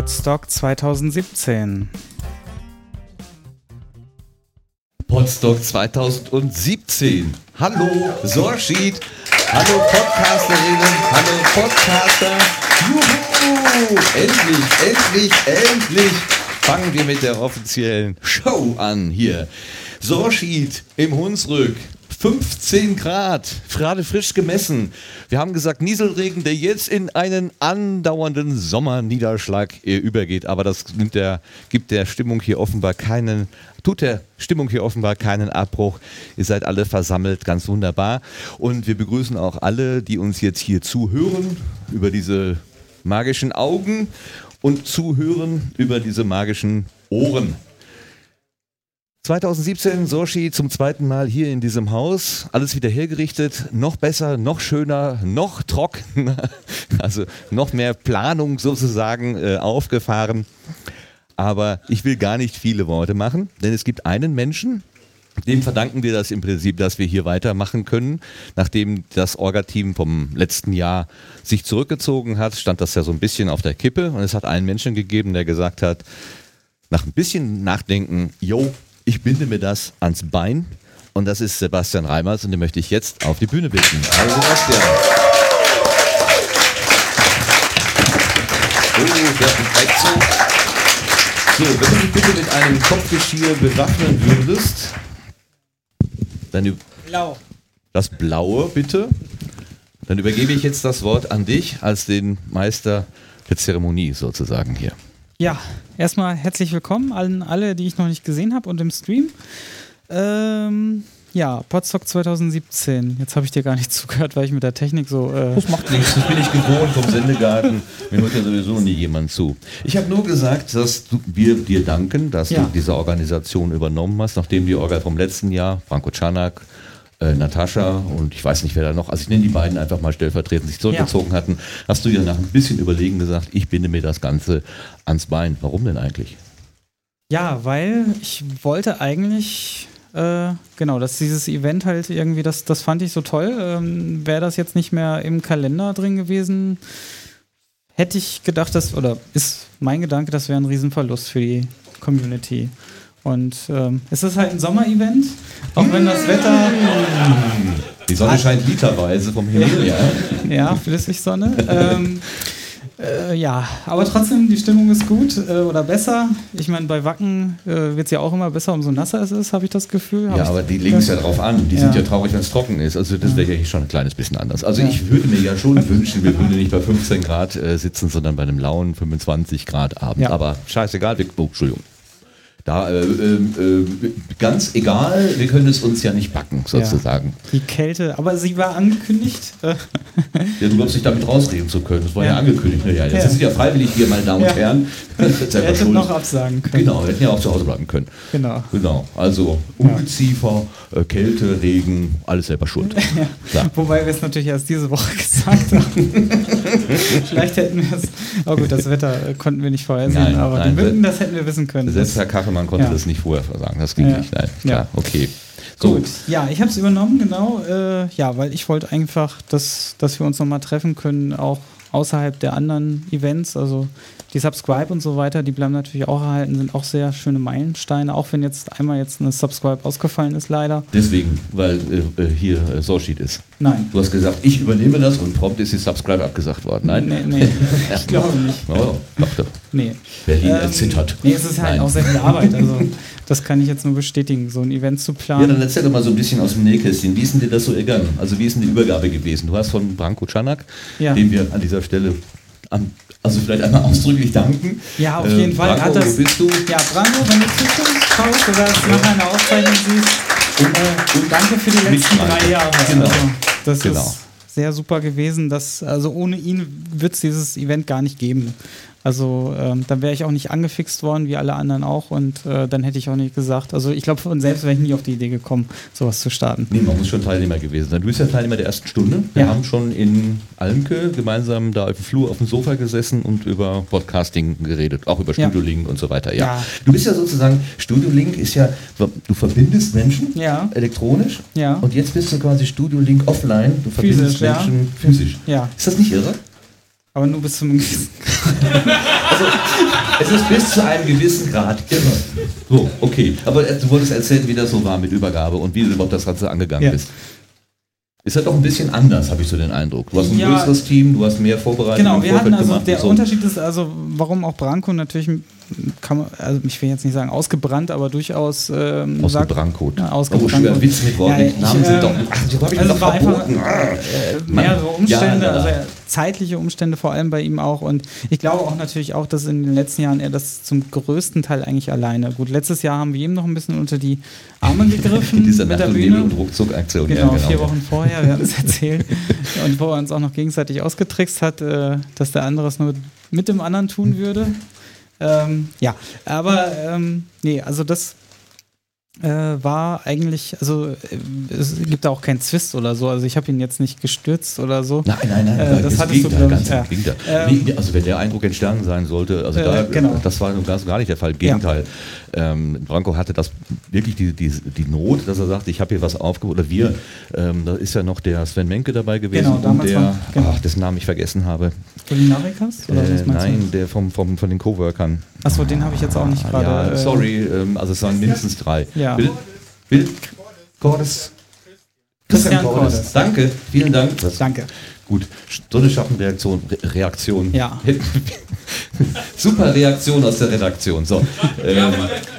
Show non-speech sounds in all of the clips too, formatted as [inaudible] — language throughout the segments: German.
Podstock 2017. Podstock 2017. Hallo Sorschied. Hallo Podcasterinnen. Hallo Podcaster. Juhu! Endlich, endlich, endlich fangen wir mit der offiziellen Show an hier. Sorschied im Hunsrück. 15 Grad, gerade frisch gemessen. Wir haben gesagt, Nieselregen, der jetzt in einen andauernden Sommerniederschlag äh, übergeht. Aber das der, gibt der Stimmung hier offenbar keinen, tut der Stimmung hier offenbar keinen Abbruch. Ihr seid alle versammelt, ganz wunderbar. Und wir begrüßen auch alle, die uns jetzt hier zuhören, über diese magischen Augen und zuhören über diese magischen Ohren. 2017 Soshi zum zweiten Mal hier in diesem Haus. Alles wieder hergerichtet. Noch besser, noch schöner, noch trockener. [laughs] Also noch mehr Planung sozusagen äh, aufgefahren. Aber ich will gar nicht viele Worte machen, denn es gibt einen Menschen, dem verdanken wir das im Prinzip, dass wir hier weitermachen können. Nachdem das Orga-Team vom letzten Jahr sich zurückgezogen hat, stand das ja so ein bisschen auf der Kippe. Und es hat einen Menschen gegeben, der gesagt hat, nach ein bisschen Nachdenken, yo, ich binde mir das ans Bein und das ist Sebastian Reimers und den möchte ich jetzt auf die Bühne bitten. Hallo Sebastian. Oh, der so. So, wenn du dich bitte mit einem Kopfgeschirr bewaffnen würdest, dann Blau. das Blaue bitte, dann übergebe ich jetzt das Wort an dich als den Meister der Zeremonie sozusagen hier. Ja, erstmal herzlich willkommen an alle, die ich noch nicht gesehen habe und im Stream. Ähm, ja, Podstock 2017. Jetzt habe ich dir gar nicht [laughs] zugehört, weil ich mit der Technik so. Äh Das macht nichts, das bin ich gewohnt vom Sendegarten. Mir hört ja sowieso nie jemand zu. Ich habe nur gesagt, dass du, wir dir danken, dass Ja. du diese Organisation übernommen hast, nachdem die Orga vom letzten Jahr, Franco Czanak, äh, Natascha und ich weiß nicht, wer da noch, also ich nenne die beiden einfach mal stellvertretend, sich zurückgezogen hatten, hast du dir nach ein bisschen Überlegen gesagt, ich binde mir das Ganze ans Bein. Warum denn eigentlich? Ja, weil ich wollte eigentlich, äh, genau, dass dieses Event halt irgendwie, das, das fand ich so toll. Ähm, Wäre das jetzt nicht mehr im Kalender drin gewesen, hätte ich gedacht, dass, oder ist mein Gedanke, das wäre ein Riesenverlust für die Community. Und ähm, es ist halt ein Sommerevent, auch wenn das Wetter, Die Sonne scheint literweise vom Himmel, ja. ja, Flüssigsonne. ähm, äh, ja, aber trotzdem, die Stimmung ist gut äh, oder besser. Ich meine, bei Wacken äh, wird es ja auch immer besser, umso nasser es ist, habe ich das Gefühl. Hab Ja, aber die legen es ja drauf an. Die Ja. sind ja traurig, wenn es trocken ist. Also das wäre ja schon ein kleines bisschen anders. Also ich würde mir ja schon wünschen, wir würden nicht bei 15 Grad äh, sitzen, sondern bei einem lauen 25 Grad Abend. Ja. Aber scheißegal, wir, oh, Entschuldigung. Da, äh, ähm, äh, ganz egal, wir können es uns ja nicht backen, sozusagen. Die Kälte, aber sie war angekündigt. Ja, du glaubst nicht damit rausreden zu können. Das war ja, Ja. angekündigt. Ja, jetzt Ja. ist es ja freiwillig hier, meine Damen und Ja. Herren. [laughs] [laughs] hättet schuld. noch absagen können. Genau, wir hätten ja auch zu Hause bleiben können. Genau. Genau, also Ungeziefer, äh, Kälte, Regen, alles selber schuld. [laughs] Wobei wir es natürlich erst diese Woche gesagt haben. Vielleicht hätten wir es. Oh gut, das Wetter äh, konnten wir nicht vorhersehen, Nein, aber nein, die Winden, das hätten wir wissen können. Selbst Herr Kachelmann konnte Ja. das nicht vorher versagen, das ging Ja. nicht. Nein, klar, Ja. okay. So, Gut, ja, ich habe es übernommen, genau. Äh, ja, weil ich wollte einfach, dass, dass wir uns nochmal treffen können, auch außerhalb der anderen Events. Also die Subscribe und so weiter, die bleiben natürlich auch erhalten, sind auch sehr schöne Meilensteine, auch wenn jetzt einmal jetzt eine Subscribe ausgefallen ist, leider. deswegen, weil äh, äh, hier äh, Sorschied ist. Nein. Du hast gesagt, ich übernehme das und prompt ist die Subscribe abgesagt worden. Nein? Nee, nee, [laughs] ich glaube nicht. Oh, dachte. Nee. Berlin Ähm, erzittert. Nee, es ist halt Nein. auch sehr viel Arbeit. Also, [laughs] das kann ich jetzt nur bestätigen, so ein Event zu Ja, planen. dann erzähl doch mal so ein bisschen aus dem Nähkästchen. Wie ist denn dir das so ergangen? Also wie ist denn die Übergabe gewesen? Du hast von Branko Czanak, Ja. dem wir an dieser Stelle an, also vielleicht einmal ausdrücklich danken. Ja, auf Äh, jeden Fall. Branko, Hat das, wo bist du? Ja, Branko, wenn du zuschaust schaust oder es nach einer Aufzeichnung siehst, Und, äh, danke für die letzten drei Jahre. Genau. Also, das Genau. ist sehr super gewesen. Dass, also ohne ihn wird es dieses Event gar nicht geben. Also ähm, dann wäre ich auch nicht angefixt worden, wie alle anderen auch. Und äh, dann hätte ich auch nicht gesagt. Also ich glaube, von selbst wäre ich nie auf die Idee gekommen, sowas zu starten. Nee, man muss schon Teilnehmer gewesen sein. Du bist ja Teilnehmer der ersten Stunde. Wir Ja. haben schon in Almke gemeinsam da auf dem Flur auf dem Sofa gesessen und über Podcasting geredet, auch über Ja. Studio Link und so weiter. Ja. Ja. Du bist ja sozusagen, Studio Link ist ja, du verbindest Menschen Ja. elektronisch Ja. und jetzt bist du quasi Studio Link offline. Du verbindest Physisch, ja. Menschen physisch. Ja. Ist das nicht irre? Aber nur bis zum gewissen [laughs] Also, es ist bis zu einem gewissen Grad immer. So, okay. Aber du wolltest erzählen, wie das so war mit Übergabe und wie du überhaupt das Ganze angegangen Ja. bist. Ist ja doch ein bisschen anders, habe ich so den Eindruck. Du hast ein Ja. größeres Team, du hast mehr vorbereitet Genau, wir hatten also, gemacht. der so. Unterschied ist also, warum auch Branko natürlich, kann man, also ich will jetzt nicht sagen ausgebrannt, aber durchaus ähm, Aus dem sagt- Brancode. Ja, Oh, ausgebrannt. schwer Witz mit Worten. Ja, ich, Namen sind ähm, doch. Ach, so habe ich also war einfach verboten. Ah. äh, mehrere. Umstände, Ja, also äh, zeitliche Umstände vor allem bei ihm auch. Und ich glaube auch natürlich auch, dass in den letzten Jahren er das zum größten Teil eigentlich alleine. Gut, letztes Jahr haben wir ihm noch ein bisschen unter die Arme [laughs] gegriffen In dieser mit der Bühne. und Ruckzuck-Aktion. Genau, ja, vier Wochen vorher, wir haben es [laughs] erzählt. Und wo er uns auch noch gegenseitig ausgetrickst hat, äh, dass der andere es nur mit dem anderen tun würde. Ähm, ja, aber ähm, nee, also das äh, war eigentlich, also äh, es gibt da auch keinen Zwist oder so. Also ich habe ihn jetzt nicht gestürzt oder so. Nein, nein, nein, Äh, das hattest du, ganz ja. Ähm, Nee, also wenn der Eindruck entstanden sein sollte, also Äh, da, genau. das war ganz gar nicht der Fall. Im Gegenteil. Ähm, Branko hatte das wirklich die, die, die Not, dass er sagte, ich habe hier was aufgebaut. Oder wir, ähm, da ist ja noch der Sven Menke dabei gewesen Genau, der, war- genau. ach, dessen Namen ich vergessen habe. Kulinarikas? Oder Äh, nein, du? der vom, vom, von den Coworkern. Achso, den habe ich jetzt auch nicht Ah, gerade. ja, äh, sorry, ähm, also es waren mindestens drei. Ja. Bill, Bill Cordes. Christian Cordes. Danke, vielen Dank. Das, Danke. Gut, so eine Schattenreaktion. Re Reaktion. Ja. [laughs] Super Reaktion aus der Redaktion. So. [laughs] Ähm,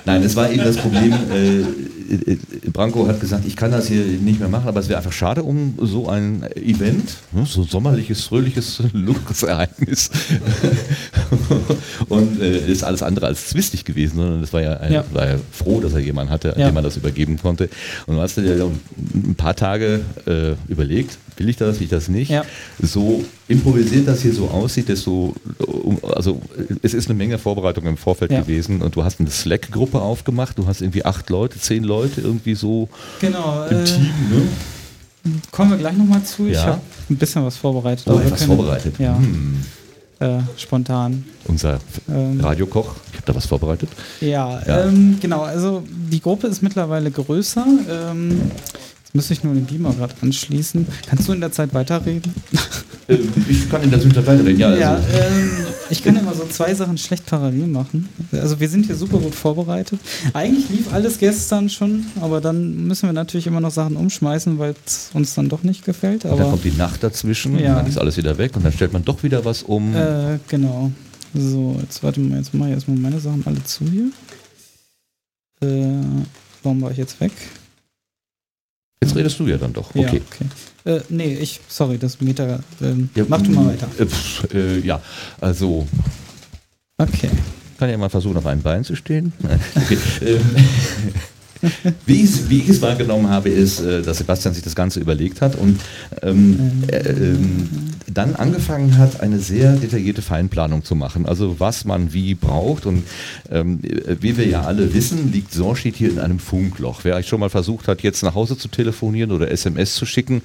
nein, es war eben das Problem. Äh, äh, Branko hat gesagt, ich kann das hier nicht mehr machen, aber es wäre einfach schade um so ein Event, ne, so sommerliches, fröhliches [laughs] Luxusereignis. [laughs] Und äh, ist alles andere als zwistig gewesen, sondern es war ja, ein, Ja. war ja froh, dass er jemanden hatte, an Ja. dem man das übergeben konnte. Und du hast dir ja ein paar Tage äh, überlegt, will ich das, will ich das nicht? So improvisiert das hier so aussieht, desto, also es ist eine Menge Vorbereitung im Vorfeld Ja. gewesen und du hast eine Slack-Gruppe aufgemacht, du hast irgendwie acht Leute, zehn Leute irgendwie so Genau. im Äh, Team, ne? kommen wir gleich nochmal zu. Ich Ja. habe ein bisschen was vorbereitet. Oh, etwas können- vorbereitet. Ja, Hm. äh, spontan. Unser Ähm, Radiokoch, ich habe da was vorbereitet. Ja, Ja. Ähm, genau. Also die Gruppe ist mittlerweile größer. Ähm, jetzt müsste ich nur den Beamer gerade anschließen. Kannst du in der Zeit weiterreden? [laughs] Ähm, ich kann in der Zwischenzeit weiterreden, ja. Ja, Also, ähm, ich kann immer so zwei Sachen schlecht parallel machen. Also wir sind hier super gut vorbereitet. Eigentlich lief alles gestern schon, aber dann müssen wir natürlich immer noch Sachen umschmeißen, weil es uns dann doch nicht gefällt. und dann Aber kommt die Nacht dazwischen, Ja. dann ist alles wieder weg und dann stellt man doch wieder was um. äh, genau. So, jetzt warte mal, jetzt mache ich erstmal meine Sachen alle zu hier. Äh, warum war ich jetzt weg? Jetzt redest du ja dann doch. Okay. Ja, okay. Äh, nee, ich, sorry, das Meter. Ähm, Ja, mach du mal weiter. Äh, pff, äh, ja, also Okay. kann ja mal versuchen, auf einem Bein zu stehen. Okay. [laughs] [laughs] Wie, ich, wie ich es wahrgenommen habe, ist, äh, dass Sebastian sich das Ganze überlegt hat und ähm, äh, ähm, dann angefangen hat, eine sehr detaillierte Feinplanung zu machen. Also was man wie braucht. Und ähm, äh, wie wir ja alle wissen, liegt Sorschied hier in einem Funkloch. Wer schon mal versucht hat, jetzt nach Hause zu telefonieren oder SMS zu schicken,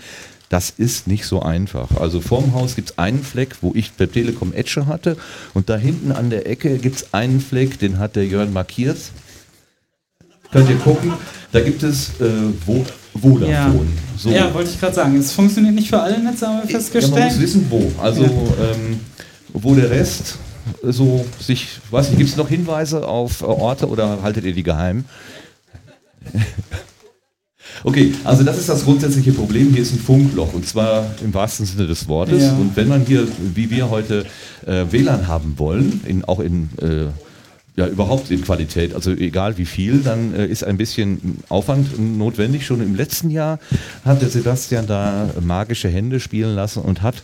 das ist nicht so einfach. Also vorm Haus gibt es einen Fleck, wo ich bei Telekom Edge hatte. Und da hinten an der Ecke gibt es einen Fleck, den hat der Jörn markiert. Könnt ihr gucken. Da gibt es äh, Vo Vodafone. Ja. So. ja, wollte ich gerade sagen. Es funktioniert nicht für alle Netze, haben wir Ja, man festgestellt. muss wissen, wo. Also, Ja. ähm, wo der Rest so sich, weiß nicht, gibt es noch Hinweise auf äh, Orte oder haltet ihr die geheim? [laughs] Okay, also das ist das grundsätzliche Problem. Hier ist ein Funkloch und zwar im wahrsten Sinne des Wortes. Ja. Und wenn man hier, wie wir heute, äh, WLAN haben wollen, in, auch in äh, ja, überhaupt in Qualität, also egal wie viel, dann äh, ist ein bisschen Aufwand notwendig. Schon im letzten Jahr hat der Sebastian da magische Hände spielen lassen und hat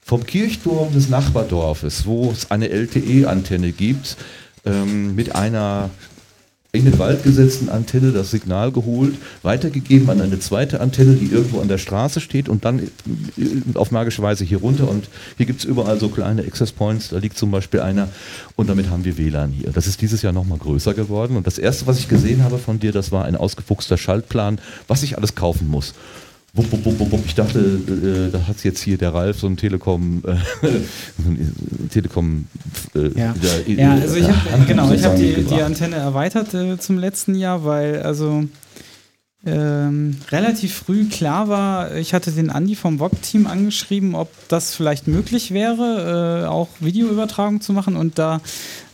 vom Kirchturm des Nachbardorfes, wo es eine LTE-Antenne gibt, ähm, mit einer in den Wald gesetzten Antenne das Signal geholt, weitergegeben an eine zweite Antenne, die irgendwo an der Straße steht und dann äh, auf magische Weise hier runter. Und hier gibt es überall so kleine Access Points, da liegt zum Beispiel einer und damit haben wir WLAN hier. Das ist dieses Jahr nochmal größer geworden und das erste, was ich gesehen habe von dir, das war ein ausgefuchster Schaltplan, was ich alles kaufen muss. Wupp, wupp, wupp, wupp. Ich dachte, äh, da hat jetzt hier der Ralf so ein Telekom, äh, [laughs] Telekom, äh, Ja. der- Ja, also ich äh, habe Handbuch genau, ich habe die, die. Antenne erweitert äh, zum letzten Jahr, weil also ähm, relativ früh klar war, ich hatte den Andi vom VOG-Team angeschrieben, ob das vielleicht möglich wäre, äh, auch Videoübertragung zu machen. Und da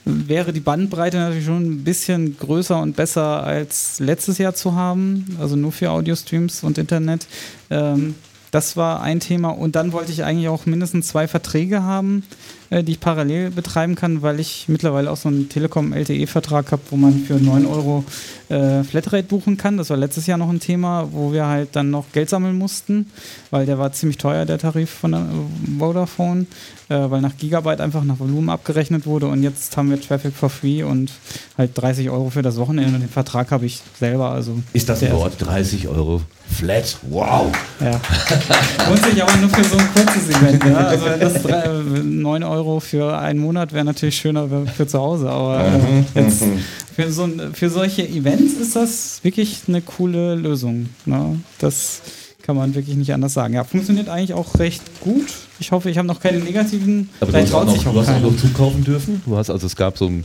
wäre die Bandbreite natürlich schon ein bisschen größer und besser als letztes Jahr zu haben, also nur für Audio-Streams und Internet. Ähm, das war ein Thema. Und dann wollte ich eigentlich auch mindestens zwei Verträge haben, die ich parallel betreiben kann, weil ich mittlerweile auch so einen Telekom-LTE-Vertrag habe, wo man für 9 Euro äh, Flatrate buchen kann. Das war letztes Jahr noch ein Thema, wo wir halt dann noch Geld sammeln mussten, weil der war ziemlich teuer, der Tarif von der Vodafone, äh, weil nach Gigabyte einfach nach Volumen abgerechnet wurde und jetzt haben wir Traffic for Free und halt 30 Euro für das Wochenende und den Vertrag habe ich selber. Also Ist das ein Wort? 30 Euro flat? Wow! Ja. [laughs] Lohnt sich aber nur für so ein kurzes Event. Ja? Also wenn das drei, 9 Euro für einen Monat wäre natürlich schöner für zu Hause, aber äh, jetzt [laughs] für, so, für solche Events ist das wirklich eine coole Lösung. Ne? Das kann man wirklich nicht anders sagen. Ja, funktioniert eigentlich auch recht gut. Ich hoffe, ich habe noch keine negativen. Aber du hast, auch noch, du hast auch noch zukaufen dürfen. Du hast also es gab so ein,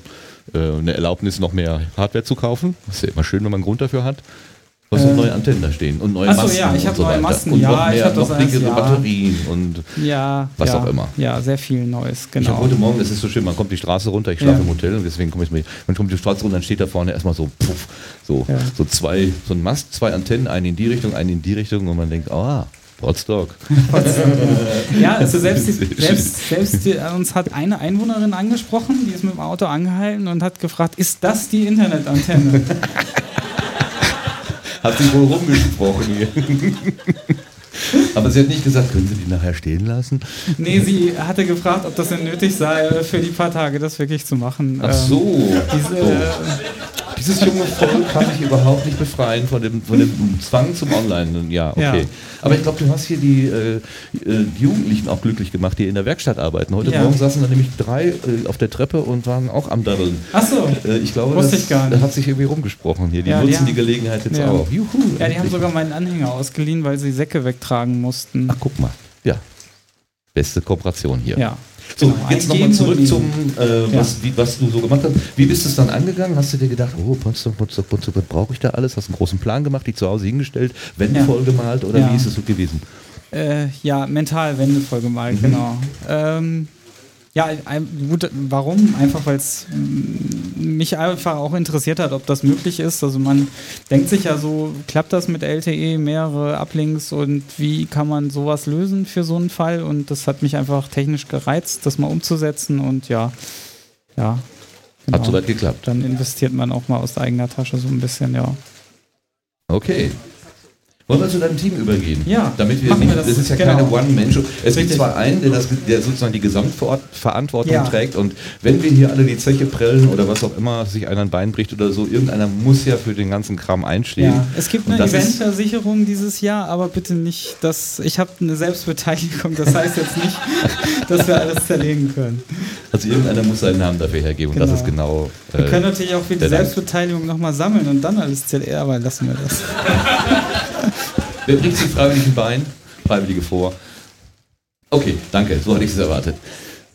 äh, eine Erlaubnis, noch mehr Hardware zu kaufen. Das ist ja immer schön, wenn man einen Grund dafür hat. Du hast äh, neue Antennen da stehen und neue Achso, Masten. ja, ich habe so neue. Masten. Und ja, noch mehr, ich habe das noch dickere ja. Batterien und ja, was ja, auch immer. Ja, sehr viel Neues, Ich genau. habe heute Morgen, das ist so schön, man kommt die Straße runter, ich schlafe im Hotel und deswegen komme ich mir, man kommt die Straße runter, dann steht da vorne erstmal so, puff, so, so zwei, so ein Mast, zwei Antennen, eine in die Richtung, eine in die Richtung und man denkt, ah, Potsdok. [laughs] Ja, also selbst, [laughs] selbst, selbst die, uns hat eine Einwohnerin angesprochen, die ist mit dem Auto angehalten und hat gefragt, ist das die Internetantenne? [laughs] Hat sich wohl rumgesprochen hier. [laughs] Aber sie hat nicht gesagt, können Sie die nachher stehen lassen? nee, sie hatte gefragt, ob das denn nötig sei, für die paar Tage das wirklich zu machen. Ach Ähm, so. Diese, so. Dieses junge Volk kann sich überhaupt nicht befreien von dem, von dem Zwang zum Online. Ja, okay. Ja. Aber ich glaube, du hast hier die, äh, äh, die Jugendlichen auch glücklich gemacht, die in der Werkstatt arbeiten. Heute Ja. Morgen saßen da nämlich drei äh, auf der Treppe und waren auch am Daddeln. Ach so. Äh, ich glaube, Wusste das ich gar nicht. das hat sich irgendwie rumgesprochen hier. Die Ja, die nutzen die, haben- Gelegenheit jetzt auch. Juhu. Ja, die haben endlich. sogar meinen Anhänger ausgeliehen, weil sie Säcke wegtragen mussten. Ach, guck mal. Ja. Beste Kooperation hier. Ja. So, genau. jetzt nochmal zurück zum, äh, Ja. was, wie, was du so gemacht hast. Wie bist du es dann angegangen? Hast du dir gedacht, oh, Potsdam, Potsdam, Potsdam, was brauche ich da alles? Hast einen großen Plan gemacht, dich zu Hause hingestellt, Wände Ja. voll gemalt oder Ja. wie ist es so gewesen? Äh, ja, mental Wände voll gemalt, Mhm. genau. Ähm, ja, gut, warum? Einfach, weil es mich einfach auch interessiert hat, ob das möglich ist. Also man denkt sich ja so, klappt das mit LTE, mehrere Uplinks und wie kann man sowas lösen für so einen Fall? Und das hat mich einfach technisch gereizt, das mal umzusetzen und ja, ja. Hat genau. soweit geklappt. Dann investiert man auch mal aus eigener Tasche so ein bisschen, ja. Okay. Wollen wir zu deinem Team übergehen? Ja, Damit wir nicht, wir das, das, ist ja genau. keine One-Man-Show. Es gibt Richtig. zwar einen, der, das, der sozusagen die Gesamtverantwortung Ja. trägt und wenn wir hier alle die Zeche prellen oder was auch immer, sich einer ein Bein bricht oder so, irgendeiner muss ja für den ganzen Kram einstehen. Ja, es gibt eine Eventversicherung dieses Jahr, aber bitte nicht, dass ich habe eine Selbstbeteiligung. Das heißt jetzt nicht, [laughs] dass wir alles zerlegen können. Also irgendeiner muss seinen Namen dafür hergeben und das Genau. ist genau. Wir äh, können natürlich auch für die. Selbstbeteiligung nochmal sammeln und dann alles zerlegen, aber lassen wir das. [laughs] Wer sich freiwillig ein Bein? Freiwillige vor. Okay, danke, so hatte ich es erwartet.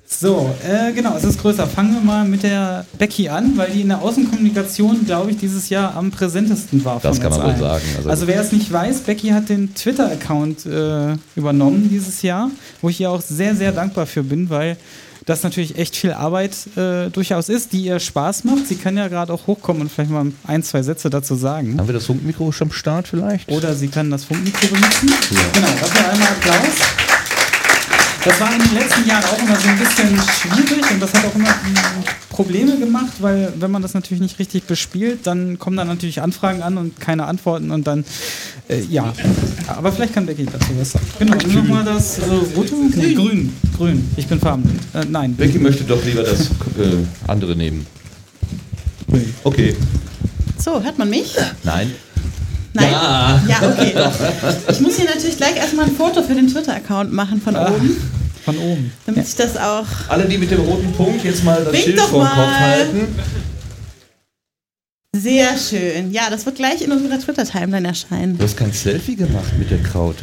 So, äh, genau, es ist größer. Fangen wir mal mit der Becky an, weil die in der Außenkommunikation, glaube ich, dieses Jahr am präsentesten war. Das kann man wohl sagen. Also- Also, wer es nicht weiß, Becky hat den Twitter-Account äh, übernommen dieses Jahr, wo ich ihr auch sehr, sehr dankbar für bin, weil das natürlich echt viel Arbeit äh, durchaus ist, die ihr Spaß macht. Sie kann ja gerade auch hochkommen und vielleicht mal ein, zwei Sätze dazu sagen. Haben wir das Funkmikro schon am Start vielleicht? Oder sie kann das Funkmikro benutzen. Ja. Genau, dafür einmal Applaus. Das war in den letzten Jahren auch immer so ein bisschen schwierig und das hat auch immer mm, Probleme gemacht, weil wenn man das natürlich nicht richtig bespielt, dann kommen dann natürlich Anfragen an und keine Antworten und dann, äh, ja. Aber vielleicht kann Becky dazu was sagen. Genau, nochmal das äh, rote? Nee, grün. Grün. Ich bin farbenblind. Äh, nein. Becky möchte doch lieber das äh, andere nehmen. Grün. Okay. So, hört man mich? Nein. Nein? Ja. Ja, okay. Ich muss hier natürlich gleich erstmal ein Foto für den Twitter-Account machen von Ah, oben, Von oben. damit ich das auch. Alle, die mit dem roten Punkt jetzt mal das Wink Schild vor den Kopf halten. Sehr schön. Ja, das wird gleich in unserer Twitter-Timeline erscheinen. Du hast kein Selfie gemacht mit der Kraut.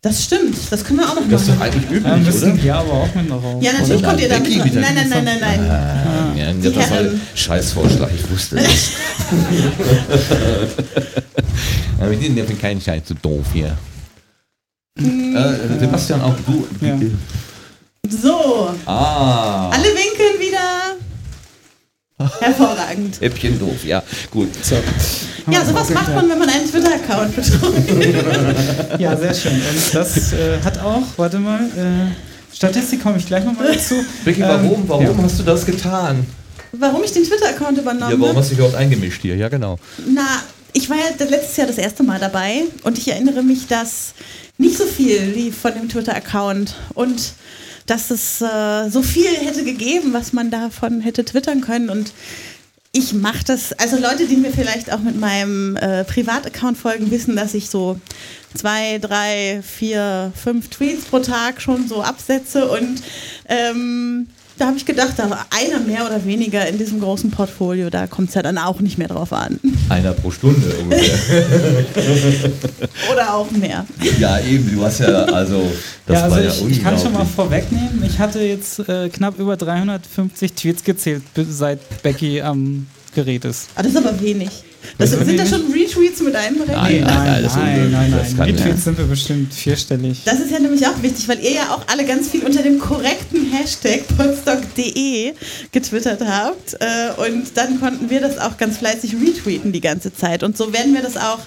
Das stimmt, das können wir auch noch Das ist doch machen. eigentlich Ja, üblich, müssen oder? wir aber auch mit noch raus. Ja, natürlich Oder? kommt ihr da mit. wieder. Nein, nein, nein, nein, nein. Ah, ja, Die das war ein Scheißvorschlag, ich wusste es. Aber [laughs] wir sind ja für keinen Scheiß zu doof hier. Äh, Sebastian, auch du. Ja. So, Ah, alle winkeln wieder. Hervorragend. Äppchen doof, ja. Gut. So. Ja, sowas macht man, wenn man einen Twitter-Account betreut. [laughs] Ja, sehr schön. Und das äh, hat auch, warte mal, äh, Statistik komme ich gleich nochmal dazu. Vicky, Ähm, warum, warum ja. hast du das getan? Warum ich den Twitter-Account übernommen Ja, warum habe? hast du dich überhaupt eingemischt hier? Ja, genau. Na, ich war ja das letztes Jahr das erste Mal dabei und ich erinnere mich, dass nicht so viel lief von dem Twitter-Account. Und dass es äh, so viel hätte gegeben, was man davon hätte twittern können. Und ich mache das, also Leute, die mir vielleicht auch mit meinem äh, Privataccount folgen, wissen, dass ich so zwei, drei, vier, fünf Tweets pro Tag schon so absetze. Und ähm, da habe ich gedacht, da war einer mehr oder weniger in diesem großen Portfolio, da kommt es ja dann auch nicht mehr drauf an. Einer pro Stunde ungefähr. [laughs] Oder auch mehr. ja, eben, du hast ja, also, das ja, also war ja ich, ich kann schon mal unglaublich. vorwegnehmen, ich hatte jetzt äh, knapp über 350 Tweets gezählt, seit Becky am Gerät ist. Ah, das ist aber wenig. Das, sind da schon Retweets mit einberechnet? Nein, nein, nein, nein, nein. Retweets sind wir bestimmt vierstellig. Das ist ja nämlich auch wichtig, weil ihr ja auch alle ganz viel unter dem korrekten Hashtag podstock.de getwittert habt. Äh, und dann konnten wir das auch ganz fleißig retweeten die ganze Zeit. Und so werden wir das auch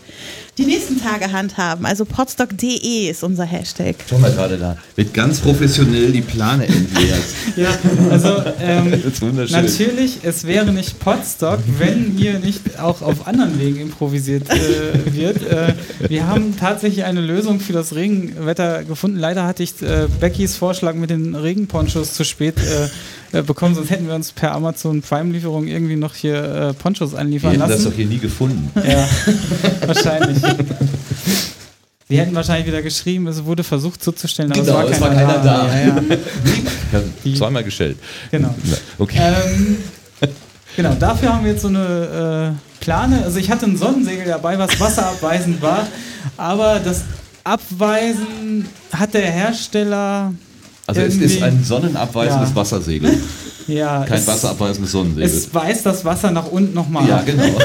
die nächsten Tage handhaben. Also podstock.de ist unser Hashtag. Schau mal gerade da. Wird ganz professionell die Plane entleert. [laughs] Ja, also ähm, [laughs] Das ist wunderschön. natürlich, es wäre nicht Podstock, wenn hier nicht auch auf anderen Wegen improvisiert äh, wird. Äh, wir haben tatsächlich eine Lösung für das Regenwetter gefunden. Leider hatte ich äh, Beckys Vorschlag mit den Regenponchos zu spät äh, bekommen, sonst hätten wir uns per Amazon Prime-Lieferung irgendwie noch hier äh, Ponchos Wir anliefern hätten das lassen. doch hier nie gefunden. [laughs] Ja, wahrscheinlich. Sie hätten wahrscheinlich wieder geschrieben, es wurde versucht zuzustellen, aber Genau, es es war war keiner, keiner da. Ja, ja, [laughs] Ich habe zweimal gestellt. genau. Na, Okay. Ähm, genau, dafür haben wir jetzt so eine äh, Plane. Also ich hatte ein Sonnensegel dabei, was wasserabweisend war, aber das Abweisen hat der Hersteller Also es ist ein sonnenabweisendes Ja. Wassersegel. [laughs] ja, Kein es, wasserabweisendes Sonnensegel. es weist das Wasser nach unten nochmal ja, ab. genau.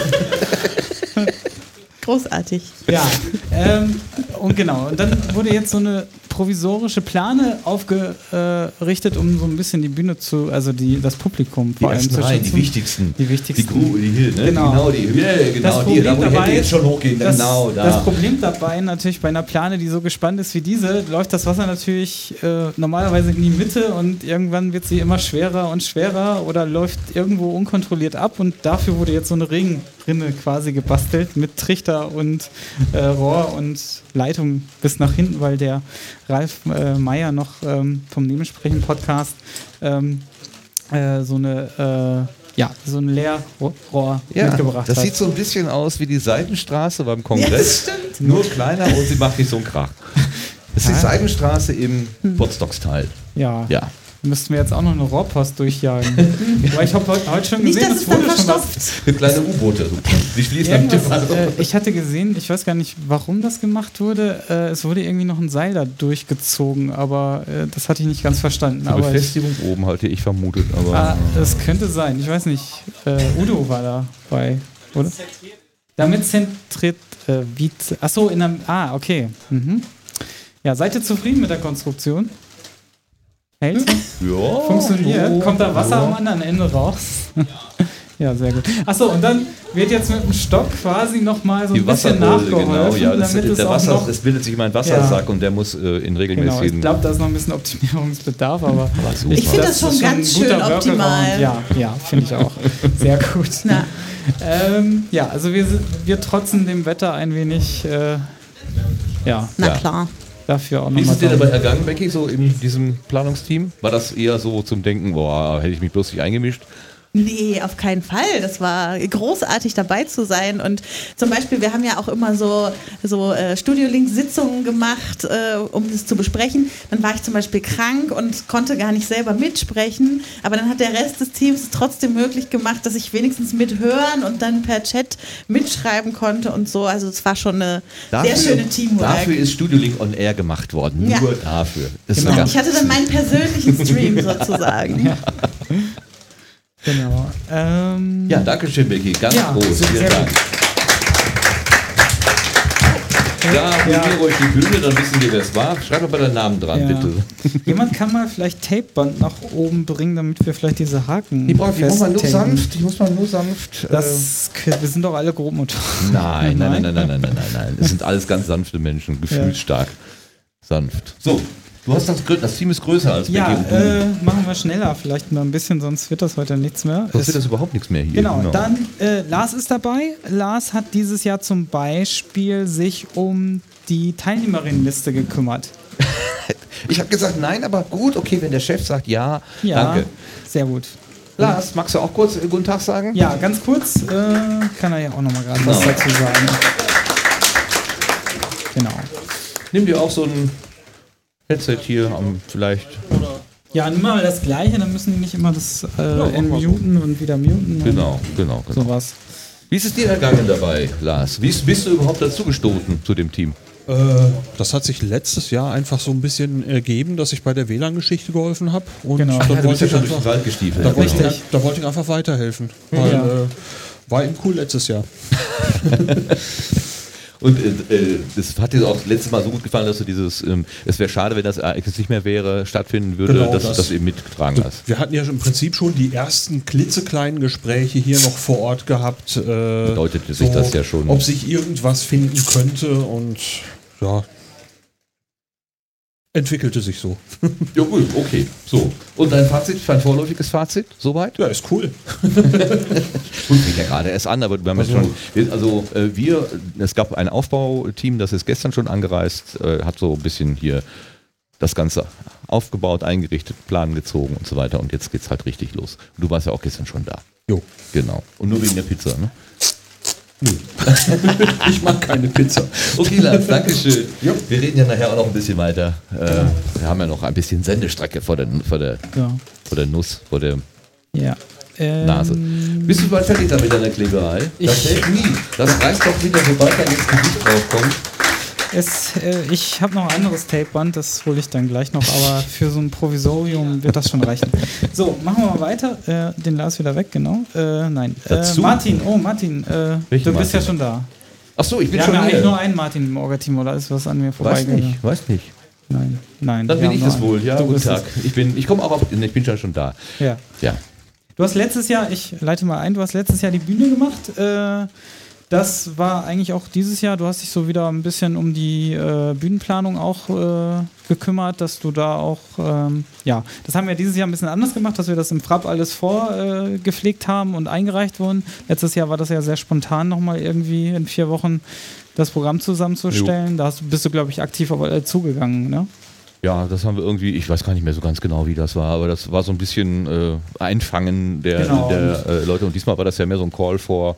Großartig. Ja, ähm, und genau. Und dann wurde jetzt so eine provisorische Plane aufgerichtet, um so ein bisschen die Bühne zu, also die, das Publikum Die vor allem ersten zu schützen. die wichtigsten. Die wichtigsten. Die Kuh, die hier, ne? Genau. Genau, die, ja, genau, die, da wo die dabei Hände jetzt schon hochgehen, das, genau, da. Das Problem dabei natürlich bei einer Plane, die so gespannt ist wie diese, läuft das Wasser natürlich äh, normalerweise in die Mitte und irgendwann wird sie immer schwerer und schwerer oder läuft irgendwo unkontrolliert ab und dafür wurde jetzt so eine Regenrinne quasi gebastelt mit Trichter und äh, Rohr und Leitung bis nach hinten, weil der Ralf äh, Meyer noch ähm, vom Nebensprechen-Podcast ähm, äh, so eine äh, ja, so ein Leerrohr ja, mitgebracht das hat. sieht so ein bisschen aus wie die Seitenstraße beim Ja, Kongress. das stimmt. nur kleiner und sie macht nicht so einen Krach. [laughs] Das ist die Ah. Seitenstraße im Potsdok-Style. Ja. Ja. Müssten wir jetzt auch noch eine Rohrpost durchjagen. [laughs] Weil ich habe heute, heute schon Nicht, gesehen, dass es wurde schon was. verstopft. Kleine U-Boote. Die schließen am Tipp äh, ich hatte gesehen, ich weiß gar nicht, warum das gemacht wurde. Äh, es wurde irgendwie noch ein Seil da durchgezogen, aber äh, das hatte ich nicht ganz verstanden. Die Aber ich, Befestigung oben hatte ich vermutet, aber. ah, das könnte sein. Ich weiß nicht. Äh, Udo war dabei, oder? Damit zentriert äh, wie. Achso, in einem. Ah, okay. Mhm. Ja, seid ihr zufrieden mit der Konstruktion? Hält ja, Funktioniert. so, Kommt da Wasser ja. am anderen Ende raus? [laughs] ja, sehr gut. Achso, und dann wird jetzt mit dem Stock quasi nochmal so ein Die bisschen Wasserbohle, nachgeholfen, genau. Ja, das, damit es der auch Wasser, noch... es bildet sich immer ein Wassersack und der muss äh, in Genau, regelmäßigen. ich glaube, da ist noch ein bisschen Optimierungsbedarf, aber [laughs] super. Ich finde das schon ganz schön Workaround. optimal. Ja, ja finde ich auch. Sehr gut. [laughs] Na, Ähm, ja, also wir, wir trotzen dem Wetter ein wenig, äh, ja, na Ja. klar. Dafür auch Wie ist nochmal. es dir dabei ergangen, Becky, so in diesem Planungsteam? War das eher so zum Denken, boah, hätte ich mich bloß nicht eingemischt? Nee, auf keinen Fall. Das war großartig dabei zu sein. Und zum Beispiel, wir haben ja auch immer so, so äh, Studio-Link-Sitzungen gemacht, äh, um das zu besprechen. Dann war ich zum Beispiel krank und konnte gar nicht selber mitsprechen. Aber dann hat der Rest des Teams es trotzdem möglich gemacht, dass ich wenigstens mithören und dann per Chat mitschreiben konnte und so. Also es war schon eine sehr schöne Teamwork. Dafür ist Studio Link on Air gemacht worden. Ja. Nur dafür. Das Genau. ich hatte dann meinen persönlichen Stream [laughs] sozusagen. Genau. Ähm, ja, danke schön, Becky. Ganz Ja, groß. Vielen. Dank. Da ja. wir ruhig die Bühne, dann wissen wir, wer es war. Schreibt doch mal deinen Namen dran, ja. bitte. Jemand kann mal vielleicht Tapeband nach oben bringen, damit wir vielleicht diese Haken. Die braucht man nur sanft. Die muss man nur sanft. Das, äh, wir sind doch alle Grobmotoren. Nein, nein, nein, nein, nein, nein, nein, nein, nein. Es [laughs] sind alles ganz sanfte Menschen, gefühlsstark. Sanft. So, Du hast das, das Team ist größer als Ja, äh, machen wir schneller vielleicht mal ein bisschen, sonst wird das heute nichts mehr. Sonst wird das überhaupt nichts mehr hier. Genau, genau. dann äh, Lars ist dabei. Lars hat dieses Jahr zum Beispiel sich um die Teilnehmerinnenliste gekümmert. [laughs] ich habe gesagt nein, aber gut, okay, wenn der Chef sagt ja, ja danke. Sehr gut. Lars, magst du auch kurz äh, guten Tag sagen? Ja, ganz kurz. Äh, kann er ja auch nochmal gerade genau. was dazu sagen. Genau. Nimm dir auch so ein Headset hier um, vielleicht. Ja, nimm mal das gleiche, dann müssen die nicht immer das äh, ja, muten und wieder muten. Genau, genau, genau. Sowas. Wie ist es dir ergangen dabei, Lars? Wie bist du überhaupt dazugestoßen zu dem Team? Äh, das hat sich letztes Jahr einfach so ein bisschen ergeben, dass ich bei der WLAN-Geschichte geholfen habe. Und genau. da, ja, wollte ich einfach, da, wollte ich, da wollte ich einfach weiterhelfen. Weil, ja. äh, war eben cool letztes Jahr. [laughs] Und äh, äh, das hat dir auch letztes Mal so gut gefallen, dass du dieses, ähm, es wäre schade, wenn das Ereignis nicht mehr wäre, stattfinden würde, genau, dass das, du das eben mitgetragen hast. Wir hatten ja im Prinzip schon die ersten klitzekleinen Gespräche hier noch vor Ort gehabt. Äh, Bedeutete sich das ja schon. Ob sich irgendwas finden könnte und ja, entwickelte sich so. ja, gut, okay. So. Und dein Fazit, dein vorläufiges Fazit, soweit? Ja, ist cool. [laughs] Gut, fängt ja gerade erst an, aber wir haben also, jetzt schon, also äh, wir, es gab ein Aufbauteam, das ist gestern schon angereist, äh, hat so ein bisschen hier das Ganze aufgebaut, eingerichtet, Plan gezogen und so weiter und jetzt geht's halt richtig los. Und du warst ja auch gestern schon da. Jo. Genau. Und nur wegen der Pizza, ne? Nö. [laughs] ich mag keine Pizza. Okay, Lars, danke schön. Ja. Wir reden ja nachher auch noch ein bisschen weiter. Äh, wir haben ja noch ein bisschen Sendestrecke vor der, vor der, ja. vor der Nuss, vor der ja. Nase. Ähm, Bist du bald fertig damit deiner Kleberei? Das hält nie. Das reißt doch wieder, sobald dein ins Gesicht draufkommt. Es, äh, ich habe noch ein anderes Tapeband, das hole ich dann gleich noch, aber für so ein Provisorium wird das schon reichen. So, machen wir mal weiter. Äh, den Lars wieder weg, genau. Äh, nein. Äh, Martin, oh Martin, äh, du bist Martin? ja schon da. Ach so, ich bin wir schon haben ja eigentlich nur einen Martin im Orga-Team, oder ist was an mir vorbei? Weiß nicht, weiß nicht. Nein, nein. Dann bin ich das wohl, ja. Guten Tag. Ich bin, ich komme auch auf, ich bin schon da. Ja. Ja. Du hast letztes Jahr, ich leite mal ein, du hast letztes Jahr die Bühne gemacht. Das war eigentlich auch dieses Jahr. Du hast dich so wieder ein bisschen um die äh, Bühnenplanung auch äh, gekümmert, dass du da auch, ähm, ja, das haben wir dieses Jahr ein bisschen anders gemacht, dass wir das im Frapp alles vorgepflegt äh, haben und eingereicht wurden. Letztes Jahr war das ja sehr spontan nochmal irgendwie in vier Wochen das Programm zusammenzustellen. Jo. Da hast, bist du, glaube ich, aktiv auf, äh, zugegangen, ne? Ja, das haben wir irgendwie, ich weiß gar nicht mehr so ganz genau, wie das war, aber das war so ein bisschen äh, Einfangen der, genau. der äh, Leute und diesmal war das ja mehr so ein Call vor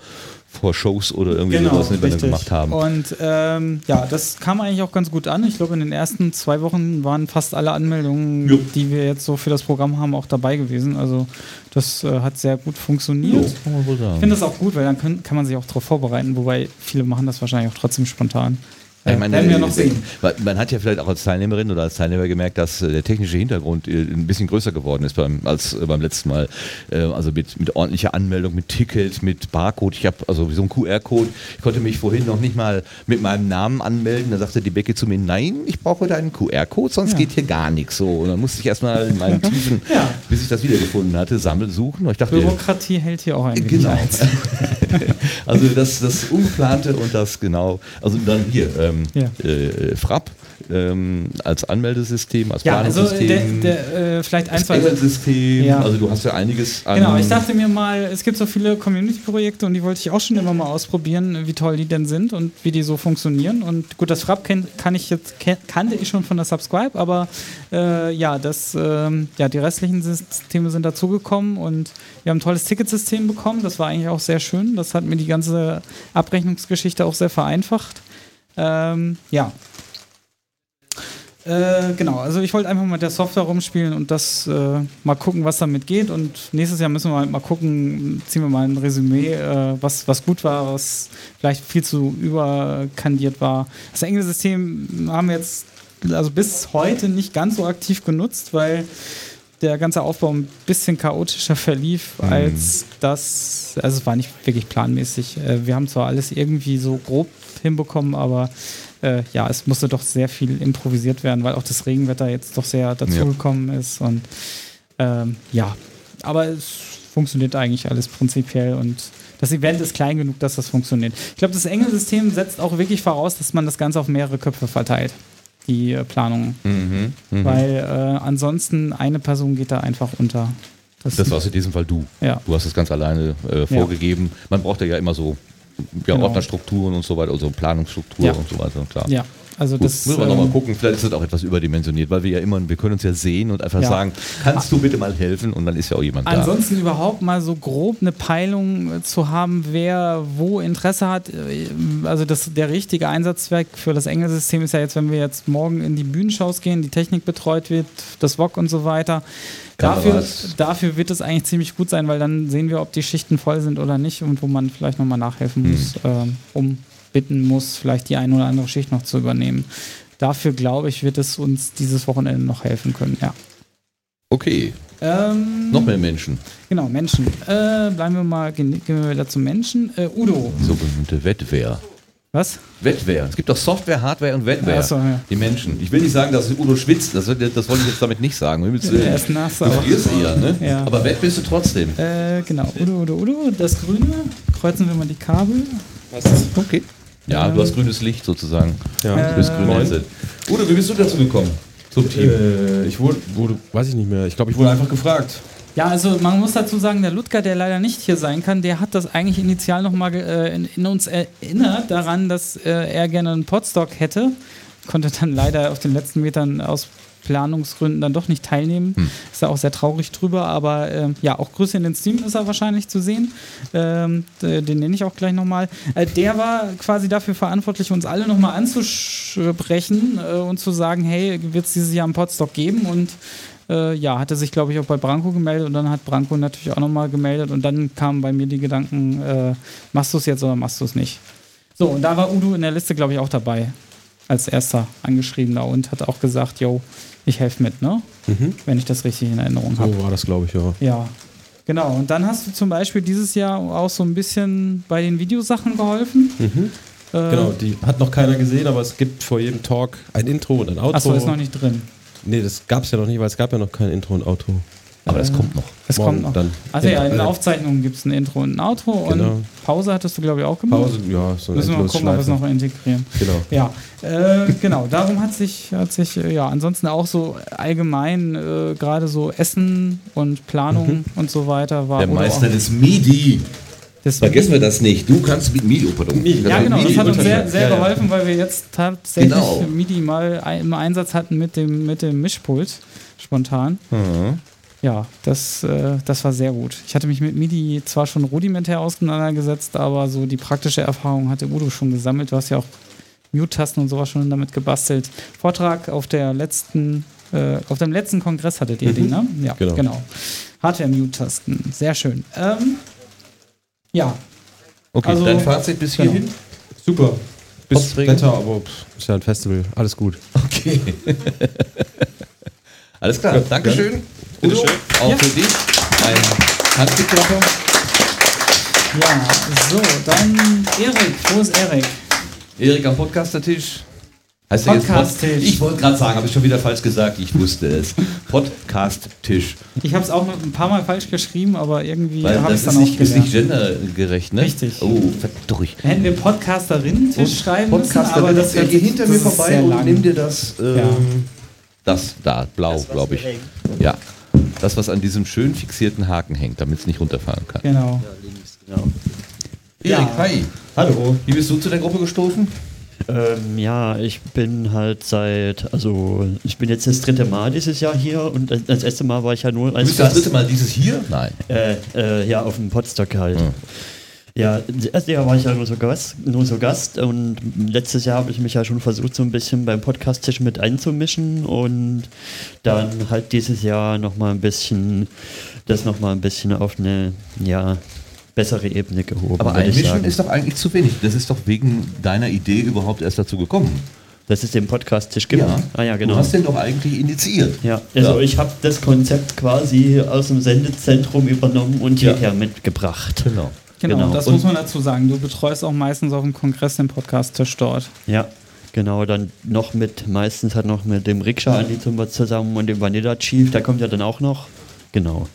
vor Shows oder irgendwie genau, sowas, die wir gemacht haben. Und ähm, ja, das kam eigentlich auch ganz gut an. Ich glaube, in den ersten zwei Wochen waren fast alle Anmeldungen, jo. die wir jetzt so für das Programm haben, auch dabei gewesen. Also das äh, hat sehr gut funktioniert. Jo, ich finde das auch gut, weil dann können, kann man sich auch darauf vorbereiten, wobei viele machen das wahrscheinlich auch trotzdem spontan. Ja, ich meine, werden wir noch sehen. Man hat ja vielleicht auch als Teilnehmerin oder als Teilnehmer gemerkt, dass äh, der technische Hintergrund äh, ein bisschen größer geworden ist beim, als äh, beim letzten Mal. Also mit, mit ordentlicher Anmeldung, mit Ticket, mit Barcode. Ich habe also so einen QR-Code. Ich konnte mich vorhin noch nicht mal mit meinem Namen anmelden. Da sagte die Becke zu mir, nein, ich brauche heute einen QR-Code, sonst ja. geht hier gar nichts. So, und dann musste ich erstmal in meinen Tiefen, [laughs] ja. bis ich das wiedergefunden hatte, sammeln, suchen. Und ich dachte, Bürokratie hält hier auch ein Genau. [laughs] also das, das Ungeplante und das genau. Also dann hier, ähm, ja. äh, Frapp ähm, als Anmeldesystem, als ja, also der, der, äh, vielleicht ein, zwei System. Ja. Also du hast ja einiges an. Genau, ich dachte mir mal, es gibt so viele Community-Projekte und die wollte ich auch schon immer mal ausprobieren, wie toll die denn sind und wie die so funktionieren. Und gut, das Frapp kann, kann ich jetzt kannte ich schon von der Subscribe, aber äh, ja, das, äh, ja, die restlichen Systeme sind dazugekommen und wir haben ein tolles Ticketsystem bekommen. Das war eigentlich auch sehr schön. Das hat mir die ganze Abrechnungsgeschichte auch sehr vereinfacht. Ähm, ja. Äh, genau, also ich wollte einfach mit der Software rumspielen und das äh, mal gucken, was damit geht. Und nächstes Jahr müssen wir halt mal gucken, ziehen wir mal ein Resümee, äh, was, was gut war, was vielleicht viel zu überkandiert war. Das Engelsystem haben wir jetzt also bis heute nicht ganz so aktiv genutzt, weil der ganze Aufbau ein bisschen chaotischer verlief, mhm. als das, also es war nicht wirklich planmäßig. Äh, wir haben zwar alles irgendwie so grob hinbekommen, aber äh, ja, es musste doch sehr viel improvisiert werden, weil auch das Regenwetter jetzt doch sehr dazugekommen ist. Und ähm, ja, aber es funktioniert eigentlich alles prinzipiell und das Event ist klein genug, dass das funktioniert. Ich glaube, das Engel-System setzt auch wirklich voraus, dass man das Ganze auf mehrere Köpfe verteilt, die äh, Planung. Mhm. Mhm. Weil äh, ansonsten eine Person geht da einfach unter. Das warst in diesem Fall du. Ja. Du hast es ganz alleine äh, vorgegeben. Man braucht ja immer so ja, Genau. Ordnerstrukturen und so weiter, also Planungsstruktur Ja. und so weiter, klar. Ja, also Gut, das. müssen wir nochmal ähm, gucken, vielleicht ist es auch etwas überdimensioniert, weil wir ja immer, wir können uns ja sehen und einfach Ja. sagen, kannst du bitte mal helfen und dann ist ja auch jemand da. Ansonsten überhaupt mal so grob eine Peilung äh, zu haben, wer wo Interesse hat. Äh, Also das, der richtige Einsatzzweck für das Engelsystem ist ja jetzt, wenn wir jetzt morgen in die Bühnenshows gehen, die Technik betreut wird, das VOG und so weiter. Dafür, dafür wird es eigentlich ziemlich gut sein, weil dann sehen wir, ob die Schichten voll sind oder nicht und wo man vielleicht nochmal nachhelfen Hm. muss, ähm, umbitten muss, vielleicht die eine oder andere Schicht noch zu übernehmen. Dafür glaube ich, wird es uns dieses Wochenende noch helfen können, ja. Okay, Ähm, noch mehr Menschen. Genau, Menschen. Äh, bleiben wir mal, gehen wir wieder zu Menschen. Äh, Udo. Sogenannte Wettwehr. Was? Wettwehr. Es gibt doch Software, Hardware und Wettwehr. So, ja. Die Menschen. Ich will nicht sagen, dass Udo schwitzt. Das, das wollte ich jetzt damit nicht sagen. Der ist nass, Du aber. frierst eher, ne? Ja. Aber wett bist du trotzdem. Äh, genau, Udo, Udo, Udo. Das Grüne. Kreuzen wir mal die Kabel. Okay. Ja, du hast grünes Licht sozusagen. Ja. Du bist grün Moin. Udo, wie bist du dazu gekommen? Zum Team. Äh, ich wurde, wurde, weiß ich nicht mehr. Ich glaube, ich wurde einfach gefragt. Ja, also man muss dazu sagen, der Ludger, der leider nicht hier sein kann, der hat das eigentlich initial nochmal äh, in, in uns erinnert daran, dass äh, er gerne einen Podstock hätte. Konnte dann leider auf den letzten Metern aus Planungsgründen dann doch nicht teilnehmen. Ist da auch sehr traurig drüber, aber ähm, ja, auch Grüße in den Stream ist er wahrscheinlich zu sehen. Ähm, den nenne ich auch gleich nochmal. Äh, der war quasi dafür verantwortlich, uns alle nochmal anzusprechen äh, und zu sagen, hey, wird es dieses Jahr einen Podstock geben? Und äh, ja, hatte sich, glaube ich, auch bei Branko gemeldet und dann hat Branko natürlich auch nochmal gemeldet und dann kamen bei mir die Gedanken, äh, machst du es jetzt oder machst du es nicht? So, und da war Udo in der Liste, glaube ich, auch dabei. Als erster angeschriebener und hat auch gesagt, yo, ich helfe mit, ne? Wenn ich das richtig in Erinnerung habe. So war das, glaube ich, ja. Ja, genau. Und dann hast du zum Beispiel dieses Jahr auch so ein bisschen bei den Videosachen geholfen. Äh, Genau, die hat noch keiner gesehen, aber es gibt vor jedem Talk ein Intro und ein Outro. Achso, ist noch nicht drin. Nee, das gab es ja noch nicht, weil es gab ja noch kein Intro und Outro. Aber das kommt noch. Es Morgen kommt noch. dann. Also ja, in den Äh, Aufzeichnungen gibt es ein Intro und ein Outro Genau. und Pause hattest du, glaube ich, auch gemacht. Pause, ja, so Müssen wir mal gucken, ob wir es noch integrieren. Genau. Ja, äh, genau. Darum hat sich, hat sich äh, ja ansonsten auch so allgemein äh, gerade so Essen und Planung und so weiter war. Der Meister des MIDI. des Vergessen wir das nicht. Du kannst mit MIDI, pardon. Ja, genau, das hat uns sehr, sehr Ja, ja. geholfen, weil wir jetzt tatsächlich Genau. MIDI mal im Einsatz hatten mit dem, mit dem Mischpult spontan. Mhm. Ja, das, äh, das war sehr gut. Ich hatte mich mit MIDI zwar schon rudimentär auseinandergesetzt, aber so die praktische Erfahrung hatte Udo schon gesammelt. Du hast ja auch Mute-Tasten und sowas schon damit gebastelt. Vortrag auf der letzten, äh, auf dem letzten Kongress hattet ihr den, ne? Ja, genau. Genau. Hardware-Mute-Tasten. Sehr schön. Ähm, ja, Okay, Also- dein Fazit bis genau. hierhin? Super. Bis? Wetter, aber pff, ist ja ein Festival. Alles gut. Okay. [laughs] Alles klar, Dankeschön. Udo, auch Ja. für dich. Ein Handgeklapper. ja, so, dann Erik. Wo ist Erik? Erik am Podcaster-Tisch. Heißt Podcast-Tisch. Ich wollte gerade sagen, habe ich schon wieder falsch gesagt. Ich wusste es. Podcast-Tisch. Ich habe es auch noch ein paar Mal falsch geschrieben, aber irgendwie habe ich es ist dann auch nicht, ist nicht gelernt. gendergerecht, ne? Richtig. Oh, verdurch. Hätten wir Podcasterin-Tisch schreiben müssen, Podcaster, aber das das, geh hinter das mir vorbei und lang. nimm dir das, ähm, Ja. das da, blau, glaube ich. Ja, das, was an diesem schön fixierten Haken hängt, damit es nicht runterfahren kann. Genau. Erik, Ja. hi. Hallo. Wie bist du zu der Gruppe gestoßen? Ähm, ja, ich bin halt seit, also ich bin jetzt das dritte Mal dieses Jahr hier und das- erste Mal war ich ja nur Du als bist das dritte Mal dieses hier? Nein. Äh, äh, ja, auf dem Podstock halt. Hm. Ja, das erste Jahr war ich ja nur so Gast, nur so Gast und letztes Jahr habe ich mich ja schon versucht, so ein bisschen beim Podcast-Tisch mit einzumischen und dann halt dieses Jahr nochmal ein bisschen, das nochmal ein bisschen auf eine, ja, bessere Ebene gehoben. Aber einmischen ist doch eigentlich zu wenig. Das ist doch wegen deiner Idee überhaupt erst dazu gekommen. Dass es den Podcast-Tisch gibt. Ah ja, genau. Du hast den doch eigentlich initiiert. Ja, also Ja. ich habe das Konzept quasi aus dem Sendezentrum übernommen und Ja. hierher mitgebracht. Genau. Genau, Genau. das Und- muss man dazu sagen. Du betreust auch meistens auf dem Kongress den Podcast-Tisch dort. Ja, Genau, dann noch mit, meistens halt noch mit dem Rikscha Andi zum wir zusammen und dem Vanilla Chief, der kommt ja dann auch noch. Genau.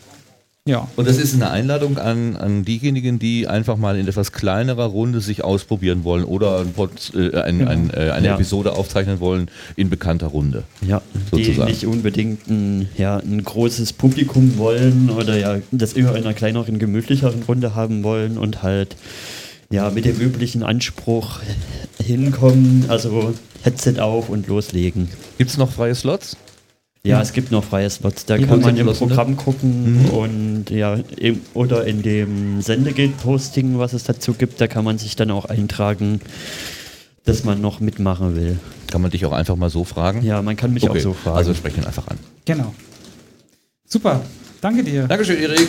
Ja. Und das ist eine Einladung an, an diejenigen, die einfach mal in etwas kleinerer Runde sich ausprobieren wollen oder ein Pod, äh, ein, ein, äh, eine Ja. Episode aufzeichnen wollen in bekannter Runde. Ja, die Sozusagen. nicht unbedingt ein, ja, ein großes Publikum wollen oder ja, das eher in einer kleineren, gemütlicheren Runde haben wollen und halt ja mit dem üblichen Anspruch hinkommen, also Headset auf und loslegen. Gibt es noch freie Slots? Ja, es gibt noch freie Slots. Da Die kann man im ne? Programm gucken und ja, im, oder in dem Sendegate-Posting, was es dazu gibt, da kann man sich dann auch eintragen, dass man noch mitmachen will. Kann man dich auch einfach mal so fragen? Ja, man kann mich auch so fragen. Also sprechen ihn einfach an. Genau. Super. Danke dir. Dankeschön, Erik.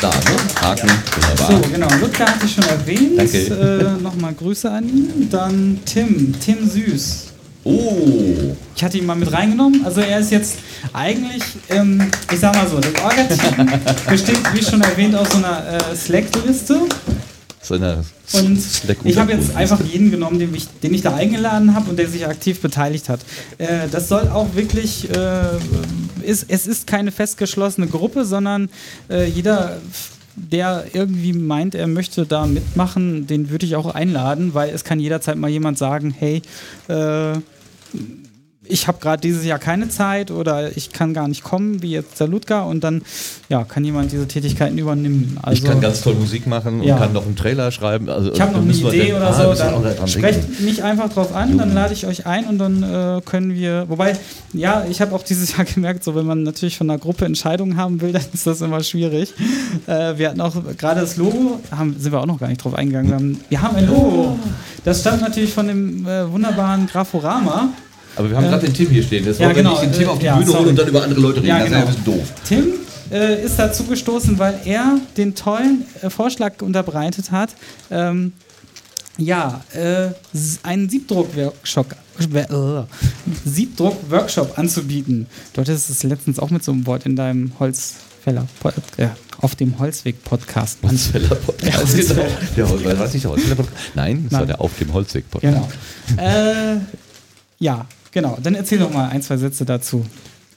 Da, ne? Haken, wunderbar. So, genau. Ludger hatte ich schon erwähnt. Danke. Äh, Nochmal Grüße an ihn. Dann Tim. Tim Süß. Oh, Ich hatte ihn mal mit reingenommen. Also er ist jetzt eigentlich, ähm, ich sag mal so, das Orga-Team [laughs] besteht, wie schon erwähnt, aus so einer äh, Slack-Liste. so eine Und ich habe jetzt einfach jeden genommen, den ich, den ich da eingeladen habe und der sich aktiv beteiligt hat. Äh, das soll auch wirklich, äh, ist, es ist keine festgeschlossene Gruppe, sondern äh, jeder, der irgendwie meint, er möchte da mitmachen, den würde ich auch einladen, weil es kann jederzeit mal jemand sagen, hey, äh, ich habe gerade dieses Jahr keine Zeit oder ich kann gar nicht kommen, wie jetzt der Ludger, und dann ja, kann jemand diese Tätigkeiten übernehmen. Also, ich kann ganz toll Musik machen Ja. und kann noch einen Trailer schreiben. Also, ich habe noch eine Idee dann- oder Ah, so, auch dann sprecht mich einfach drauf an, dann lade ich euch ein und dann äh, können wir, wobei, ja, ich habe auch dieses Jahr [laughs] gemerkt, so wenn man natürlich von einer Gruppe Entscheidungen haben will, [laughs] dann ist das immer schwierig. Äh, wir hatten auch gerade das Logo, haben, sind wir auch noch gar nicht drauf eingegangen, wir haben, wir haben ein Logo. Das stammt natürlich von dem äh, wunderbaren Graforama. Aber wir haben gerade den Tim hier stehen. Das Ja, wollen genau, nicht den Tim äh, auf die ja, Bühne sorry. holen und dann über andere Leute reden. Ja, das genau. ist ja ein bisschen doof. Tim äh, ist dazu gestoßen, weil er den tollen äh, Vorschlag unterbreitet hat, ähm, ja, äh, einen Siebdruck-Workshop äh, Siebdruck-Workshop anzubieten. Du hattest es letztens auch mit so einem Wort in deinem Holzfäller, äh, auf dem Holzweg-Podcast. an- Holzfäller Podcast. Ja, genau. Der Holz, was nicht der Holzfäller Podcast? Nein, das war Nein. der Auf dem Holzweg Podcast. Genau. äh, ja, genau. Dann erzähl doch mal ein, zwei Sätze dazu.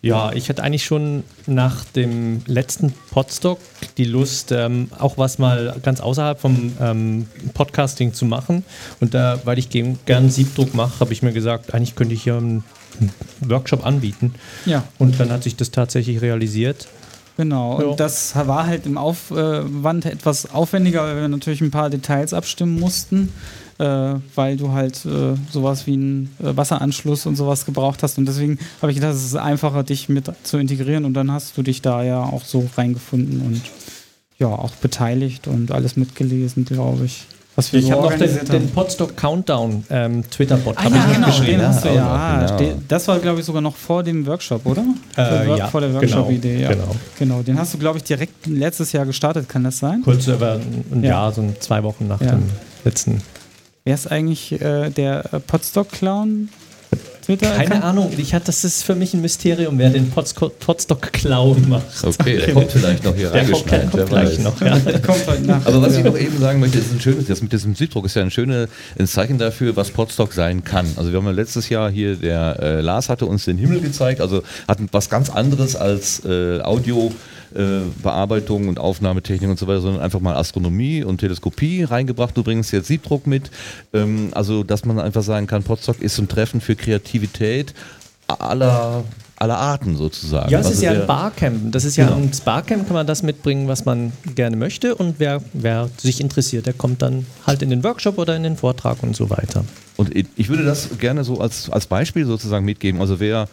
Ja, ich hatte eigentlich schon nach dem letzten Podstock die Lust, ähm, auch was mal ganz außerhalb vom ähm, Podcasting zu machen. Und da, weil ich gern, Siebdruck mache, habe ich mir gesagt, eigentlich könnte ich hier einen Workshop anbieten. Ja. Und dann hat sich das tatsächlich realisiert. Genau, Ja. und das war halt im Aufwand etwas aufwendiger, weil wir natürlich ein paar Details abstimmen mussten, äh, weil du halt äh, sowas wie einen äh, Wasseranschluss und sowas gebraucht hast. Und deswegen habe ich gedacht, es ist einfacher, dich mit zu integrieren und dann hast du dich da ja auch so reingefunden und ja, auch beteiligt und alles mitgelesen, glaube ich. Was wir Ich so habe noch den, den Podstock Countdown ähm, Twitter-Bot. Ah hab ja, ich noch genau, geschrieben. den hast du Ja, ja. genau. Das war, glaube ich, sogar noch vor dem Workshop, oder? Äh, Vor- ja, vor der genau, Workshop-Idee, ja. genau. genau. Den hast du, glaube ich, direkt letztes Jahr gestartet, kann das sein? Kurz über ein Ja. Jahr, so zwei Wochen nach Ja. dem letzten. Wer ist eigentlich äh, der äh, Potstock-Clown? Twitter? Keine Ahnung, ich hatte, das ist für mich ein Mysterium, wer den Podstock-Clown macht. Okay, der kommt vielleicht noch hier Der kommt, der reingeschneit. kommt gleich weiß. noch. Ja. Der kommt heute nach. Aber was ich noch eben sagen möchte, ist ein schönes, das mit diesem Siebdruck ist ja ein schönes Zeichen dafür, was Podstock sein kann. Also wir haben ja letztes Jahr hier, der äh, Lars hatte uns den Himmel gezeigt, also hatten was ganz anderes als äh, Audio. Äh, Bearbeitung und Aufnahmetechnik und so weiter, sondern einfach mal Astronomie und Teleskopie reingebracht. Du bringst jetzt Siebdruck mit. Ähm, also, dass man einfach sagen kann, Podstock ist so ein Treffen für Kreativität aller, aller Arten sozusagen. Ja, es Also ist ja ein Barcamp. Das ist ja Genau. ein Barcamp, kann man das mitbringen, was man gerne möchte. Und wer, wer sich interessiert, der kommt dann halt in den Workshop oder in den Vortrag und so weiter. Und ich- würde das gerne so als, als Beispiel sozusagen mitgeben. Also wer,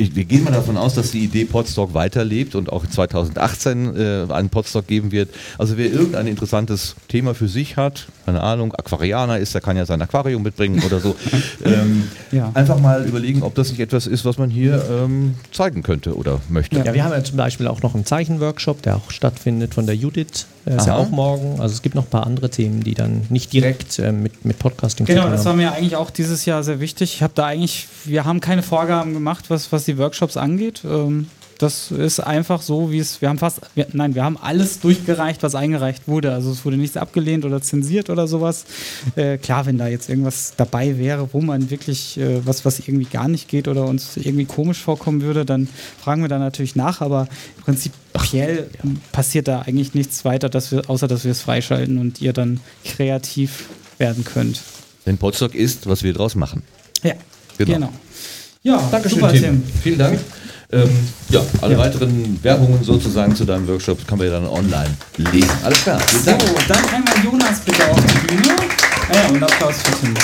wir gehen mal davon aus, dass die Idee Podstock weiterlebt und auch 2018 äh, einen Podstock geben wird. Also wer irgendein interessantes Thema für sich hat, keine Ahnung, Aquarianer ist, der kann ja sein Aquarium mitbringen oder so. [laughs] ähm, Ja. Einfach mal überlegen, ob das nicht etwas ist, was man hier ähm, zeigen könnte oder möchte. Ja. wir haben ja zum Beispiel auch noch einen Zeichenworkshop, der auch stattfindet von der Judith. Der ist ja auch morgen. Also es gibt noch ein paar andere Themen, die dann nicht direkt äh, mit, mit Podcasting Genau, tun das war haben. mir eigentlich auch dieses Jahr sehr wichtig. Ich habe da eigentlich, wir haben keine Vorgaben gemacht, was, was die Workshops angeht. Ähm, das ist einfach so, wie es, wir haben fast, wir, nein, wir haben alles durchgereicht, was eingereicht wurde. Also es wurde nichts abgelehnt oder zensiert oder sowas. Äh, klar, wenn da jetzt irgendwas dabei wäre, wo man wirklich äh, was, was irgendwie gar nicht geht oder uns irgendwie komisch vorkommen würde, dann fragen wir da natürlich nach. Aber prinzipiell passiert da eigentlich nichts weiter, dass wir, außer dass wir es freischalten und ihr dann kreativ werden könnt. Denn Potsdok ist, was wir draus machen. Ja, Genau. genau. Ja, Dankeschön, super, Tim. Tim. Vielen Dank. Ähm, ja, alle Ja. weiteren Werbungen sozusagen zu deinem Workshop kann man ja dann online lesen. Alles klar. Vielen So, Dank. dann einmal Jonas bitte auf die Bühne. Ja, und Applaus für Tim.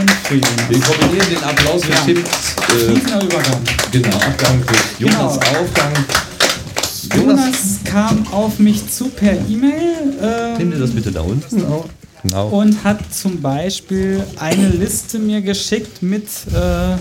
Und für Wir Jonas. kombinieren den Applaus für Ja. Tims äh, Übergang. genau, Abgang für Jonas Genau. Aufgang. Jonas kam auf mich zu per E-Mail nimm dir das ähm, bitte da unten auf. Genau. und hat zum Beispiel eine Liste mir geschickt mit, äh,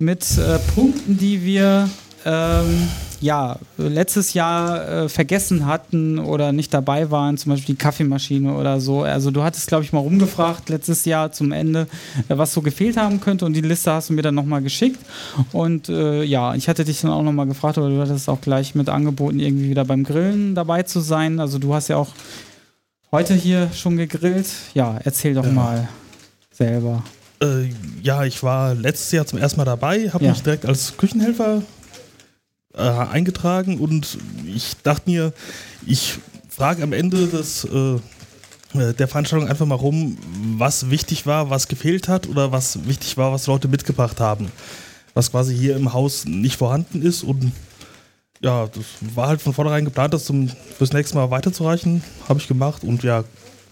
mit äh, Punkten, die wir ähm, ja, letztes Jahr äh, vergessen hatten oder nicht dabei waren, zum Beispiel die Kaffeemaschine oder so. Also du hattest, glaube ich, mal rumgefragt letztes Jahr zum Ende, äh, was so gefehlt haben könnte und die Liste hast du mir dann nochmal geschickt. Und äh, ja, ich hatte dich dann auch nochmal gefragt, oder du hattest auch gleich mit angeboten, irgendwie wieder beim Grillen dabei zu sein. Also du hast ja auch heute hier schon gegrillt. Ja, erzähl doch mal selber. Äh, ja, ich war letztes Jahr zum ersten Mal dabei, habe Ja. mich direkt als Küchenhelfer äh, eingetragen und ich dachte mir, ich frage am Ende des, äh, äh, der Veranstaltung einfach mal rum, was wichtig war, was gefehlt hat oder was wichtig war, was Leute mitgebracht haben. Was quasi hier im Haus nicht vorhanden ist und ja, das war halt von vornherein geplant, das zum, fürs nächste Mal weiterzureichen. Habe ich gemacht und ja,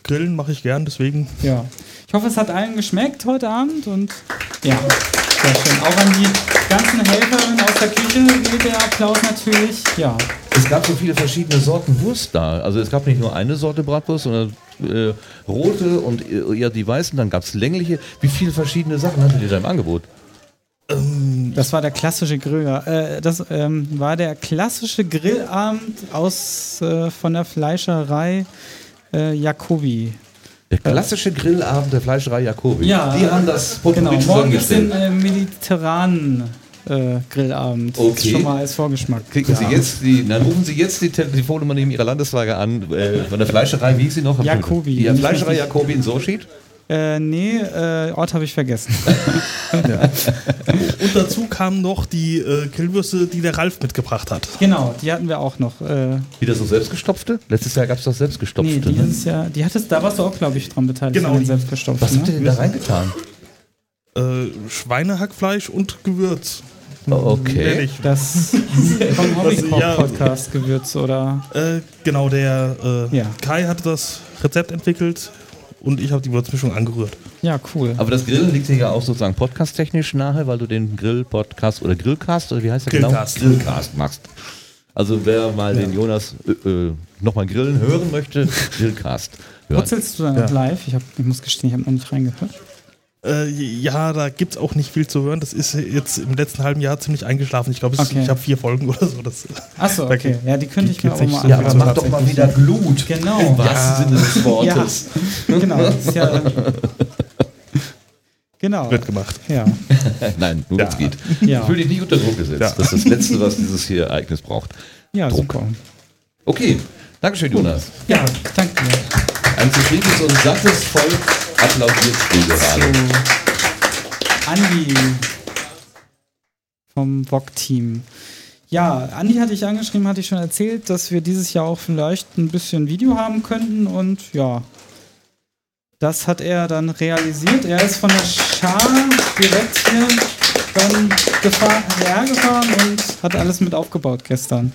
grillen mache ich gern, deswegen Ja. Ich hoffe, es hat allen geschmeckt heute Abend und ja, sehr schön. Auch an die ganzen Helferinnen aus der Küche gilt der Applaus natürlich. Ja, Es gab so viele verschiedene Sorten Wurst da. Also es gab nicht nur eine Sorte Bratwurst, sondern äh, rote und äh, ja die weißen, dann gab es längliche. Wie viele verschiedene Sachen hattet ihr da im Angebot? das war der klassische Grill. Äh, das ähm, war der klassische Grillabend aus äh, von der Fleischerei äh, Jacobi. Der klassische Grillabend der Fleischerei Jacobi. Ja, die haben das Potpourri Genau, morgen gibt es den äh, mediterranen äh, Grillabend. Okay. Schon mal als Vorgeschmack. Kriegen Sie Ja. jetzt die, dann rufen Sie jetzt die Telefonnummer neben Ihrer Landesfrage an, äh, von der Fleischerei, wie hieß sie noch? Jacobi. Ja, Fleischerei Jacobi in Sorschied. Äh, nee, äh, Ort habe ich vergessen. [laughs] [laughs] Und dazu kamen noch die äh, Grillwürste, die der Ralf mitgebracht hat. genau, die hatten wir auch noch. Äh, Wieder so selbstgestopfte? Letztes Jahr gab es doch nee, selbstgestopfte. ne? dieses Jahr, die hattest, da warst du auch, glaube ich, dran beteiligt. Genau, an den selbstgestopften. Was habt ihr ne? denn da reingetan? Äh, Schweinehackfleisch und Gewürz. Oh, okay. Das [laughs] vom Hobbykoch ja. Podcast Gewürz oder Äh, genau, der äh, Ja. Kai hatte das Rezept entwickelt und ich habe die Würzmischung angerührt. ja cool. Aber das Grillen liegt dir ja auch sozusagen podcast-technisch nahe, weil du den Grill-Podcast oder Grillcast oder wie heißt der Grillcast. genau? Grillcast machst. Also wer mal den Jonas äh, äh, nochmal grillen hören möchte, Grillcast hören. Putzelst du dann noch live? Ich, hab, ich muss gestehen, ich habe noch nicht reingehört. Äh, ja, da gibt es auch nicht viel zu hören. Das ist jetzt im letzten halben Jahr ziemlich eingeschlafen. Ich glaube, Okay. ich habe vier Folgen oder so. Das, Achso, okay. Ja, die könnte ich mir auch nicht mal so. Ja, mach doch mal wieder Blut. Genau. Im wahrsten Sinne des [laughs] Wortes. Genau. Das ist ja, genau. wird gemacht. Ja. [laughs] Nein, nur wenn es Ja. geht. Ja. Fühl dich nicht unter Druck gesetzt. Ja. Das ist das Letzte, was dieses hier Ereignis braucht. Ja, Druck. super. Okay, Dankeschön, Jonas. Ja, danke. Ein zufriedenes und sattes Volk applaudiert dir gerade. Andi vom VOG-Team. Ja, Andi hatte ich angeschrieben, hatte ich schon erzählt, dass wir dieses Jahr auch vielleicht ein bisschen Video haben könnten und ja, das hat er dann realisiert. Er ist von der Schar direkt hier dann gefahren, hergefahren und hat alles mit aufgebaut gestern.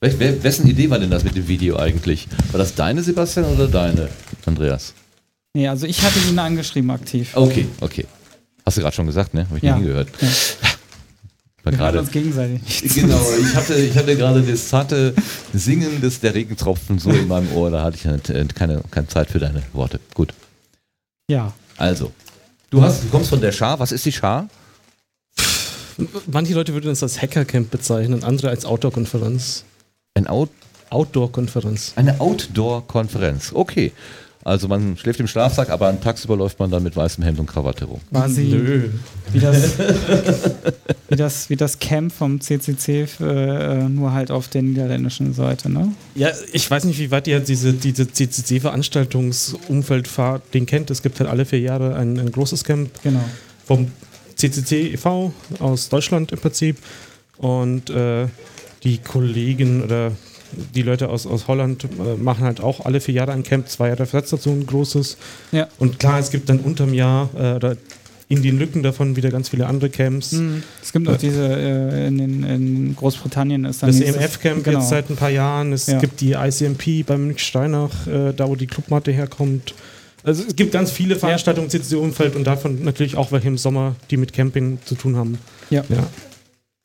Wel- wer- Wessen Idee war denn das mit dem Video eigentlich? War das deine, Sebastian, oder deine, Andreas? Nee, also ich hatte ihn angeschrieben aktiv. Okay, okay. Hast du gerade schon gesagt, ne? Habe ich Ja. nie gehört. Ja. [laughs] War Wir gerade. uns gegenseitig. [laughs] Genau, ich hatte, ich hatte gerade das zarte Singen des der Regentropfen so in meinem Ohr, da hatte ich äh, keine, keine Zeit für deine Worte. Gut. Ja. Also, du hast, du kommst von der Schar. Was ist die Schar? Manche Leute würden es als Hackercamp bezeichnen, andere als Outdoor-Konferenz. Ein Out, Outdoor-Konferenz. eine Outdoor-Konferenz. Okay. Also man schläft im Schlafsack, aber tagsüber läuft man dann mit weißem Hemd und Krawatte rum. Quasi Nö. wie das [laughs] wie, das, wie das Camp vom CCC, äh, nur halt auf der niederländischen Seite, ne? Ja, ich weiß nicht, wie weit ihr diese, diese CCC-Veranstaltungsumfeld fahrt, den kennt. Es gibt halt alle vier Jahre ein, ein großes Camp Genau. vom CCC e.V. aus Deutschland im Prinzip. Und äh, die Kollegen oder die Leute aus, aus Holland äh, machen halt auch alle vier Jahre ein Camp, zwei Jahre versetzt dazu ein großes. Ja. Und klar, es gibt dann unterm Jahr äh, oder in den Lücken davon wieder ganz viele andere Camps. Mhm. Es gibt noch diese, äh, in, den, in Großbritannien ist dann Das EMF-Camp genau. jetzt seit ein paar Jahren. Es Ja. gibt die ICMP bei Münch Steinach, äh, da wo die Clubmatte herkommt. Also es gibt ganz viele Veranstaltungen im CCC-Umfeld und davon natürlich auch welche im Sommer, die mit Camping zu tun haben. Ja. ja.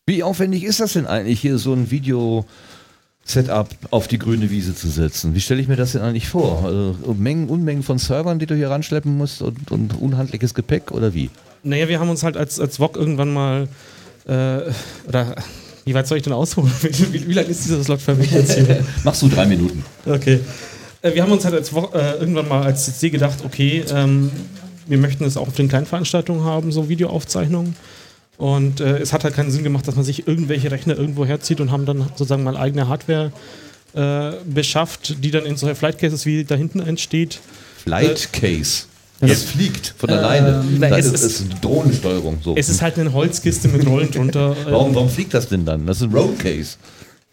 Wie aufwendig ist das denn eigentlich, hier so ein Video-Setup auf die grüne Wiese zu setzen? Wie stelle ich mir das denn eigentlich vor? Also, Mengen, Unmengen von Servern, die du hier ranschleppen musst und, und unhandliches Gepäck oder wie? Naja, wir haben uns halt als, als VOG irgendwann mal, äh, oder wie weit soll ich denn ausholen? [laughs] Wie, wie, wie lange ist dieser Slot für mich jetzt hier? [laughs] Machst du drei Minuten? Okay. Äh, wir haben uns halt als Wo äh, irgendwann mal als CC gedacht, okay, ähm, wir möchten es auch auf den kleinen Veranstaltungen haben, so Videoaufzeichnungen. Und äh, es hat halt keinen Sinn gemacht, dass man sich irgendwelche Rechner irgendwo herzieht und haben dann sozusagen mal eigene Hardware äh, beschafft, die dann in solche Flight Cases wie da hinten entsteht. Flight Case. Es fliegt von alleine. na, das es ist, ist- Drohnensteuerung. So. Es ist halt eine Holzkiste mit Rollen drunter. Äh, [laughs] warum, warum fliegt das denn dann? Das ist ein Road Case.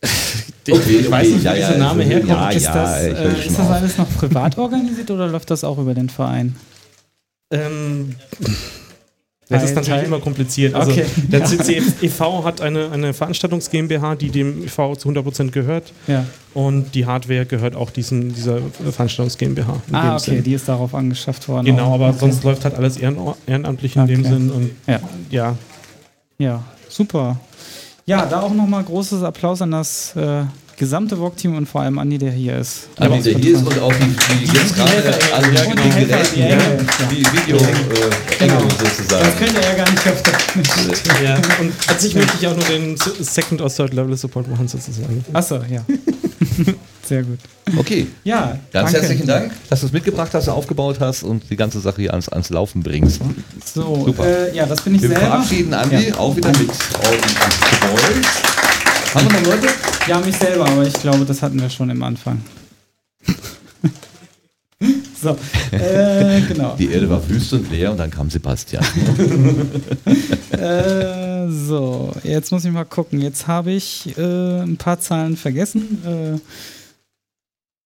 [laughs] ich, ich weiß nicht, wo dieser Name herkommt. Ja, ist ja, das, äh, schon ist das alles noch privat organisiert oder läuft das auch über den Verein? Ähm, das ist natürlich immer kompliziert. Also Okay. der CC e.V. hat eine, eine Veranstaltungs GmbH, die dem e.V. zu 100% gehört. Ja. Und die Hardware gehört auch diesen, dieser Veranstaltungs GmbH. Ah, dem okay, Sinn. die ist darauf angeschafft worden. Genau, aber okay. sonst läuft halt alles ehren, ehrenamtlich in dem Okay. Sinn. Und Ja. ja, Ja, super. Ja, da auch nochmal großes Applaus an das äh, gesamte VOG-Team und vor allem Andi, der hier ist. Andi, Ja, der hier ist und auch die, die jetzt gerade Helfer, an ja, den. Geräten, Die ja, Video äh, Genau. Sozusagen. Das könnte er gar nicht öfter. ja. Und an sich möchte ich auch nur den Second- oder Third-Level-Support machen, sozusagen. Achso, ja. [laughs] Sehr gut. Okay, Ja, ganz danke. herzlichen Dank, dass du es mitgebracht hast, aufgebaut hast und die ganze Sache hier ans, ans Laufen bringst. So, Super. äh, ja, das bin ich Wir selber. verabschieden Andi Ja. auch wieder mit Geräusch. Haben wir noch Leute? Ja, mich selber, aber ich glaube, das hatten wir schon im Anfang. [laughs] so, äh, genau. Die Erde war wüst und leer und dann kam Sebastian. [laughs] Äh, so, jetzt muss ich mal gucken. Jetzt habe ich äh, ein paar Zahlen vergessen. Äh,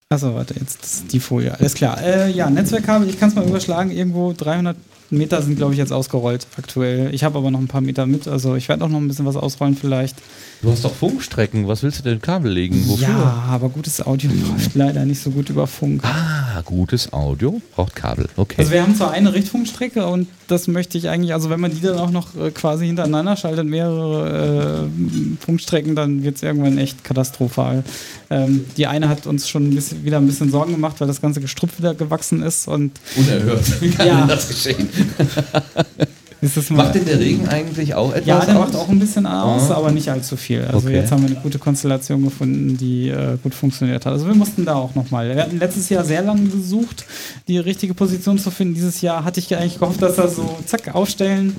Achso, warte, jetzt die Folie. Alles klar. Äh, ja, Netzwerkkabel, ich kann es mal überschlagen. Irgendwo 300 Meter sind, glaube ich, jetzt ausgerollt aktuell. Ich habe aber noch ein paar Meter mit. Also ich werde auch noch ein bisschen was ausrollen vielleicht. Du hast doch Funkstrecken, was willst du denn Kabel legen? Wofür? Ja, aber gutes Audio läuft leider nicht so gut über Funk. Ah, gutes Audio braucht Kabel. Okay. Also wir haben zwar eine Richtfunkstrecke und das möchte ich eigentlich, also wenn man die dann auch noch äh, quasi hintereinander schaltet, mehrere äh, Funkstrecken, dann wird es irgendwann echt katastrophal. Ähm, die eine hat uns schon ein bisschen, wieder ein bisschen Sorgen gemacht, weil das ganze Gestrüpp wieder gewachsen ist und Unerhört. Wie [laughs] kann Ja. denn das geschehen? [laughs] Macht denn der Regen eigentlich auch etwas ja, der aus? macht auch ein bisschen aus, Ah. aber nicht allzu viel. Also Okay. jetzt haben wir eine gute Konstellation gefunden, die äh, gut funktioniert hat. Also wir mussten da auch nochmal. Wir hatten letztes Jahr sehr lange gesucht, die richtige Position zu finden. Dieses Jahr hatte ich eigentlich gehofft, dass wir so zack aufstellen.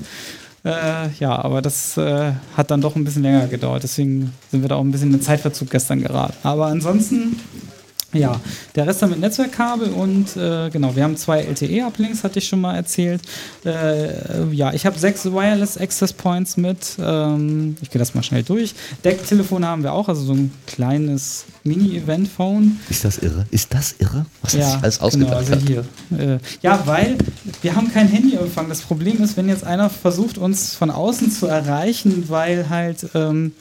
Äh, ja, aber das äh, hat dann doch ein bisschen länger gedauert. Deswegen sind wir da auch ein bisschen in Zeitverzug gestern geraten. Aber ansonsten ja, der Rest dann mit Netzwerkkabel und äh, genau, wir haben zwei LTE-Uplinks, hatte ich schon mal erzählt. Äh, ja, ich habe sechs Wireless Access Points mit. Ähm, ich gehe das mal schnell durch. Decktelefone haben wir auch, also so ein kleines Mini-Event-Phone. Ist das irre? Ist das irre? Was ja, sich alles genau, ausgedacht also hat? hier. Äh, ja, weil wir haben kein Handyempfang. Das Problem ist, wenn jetzt einer versucht, uns von außen zu erreichen, weil halt ähm,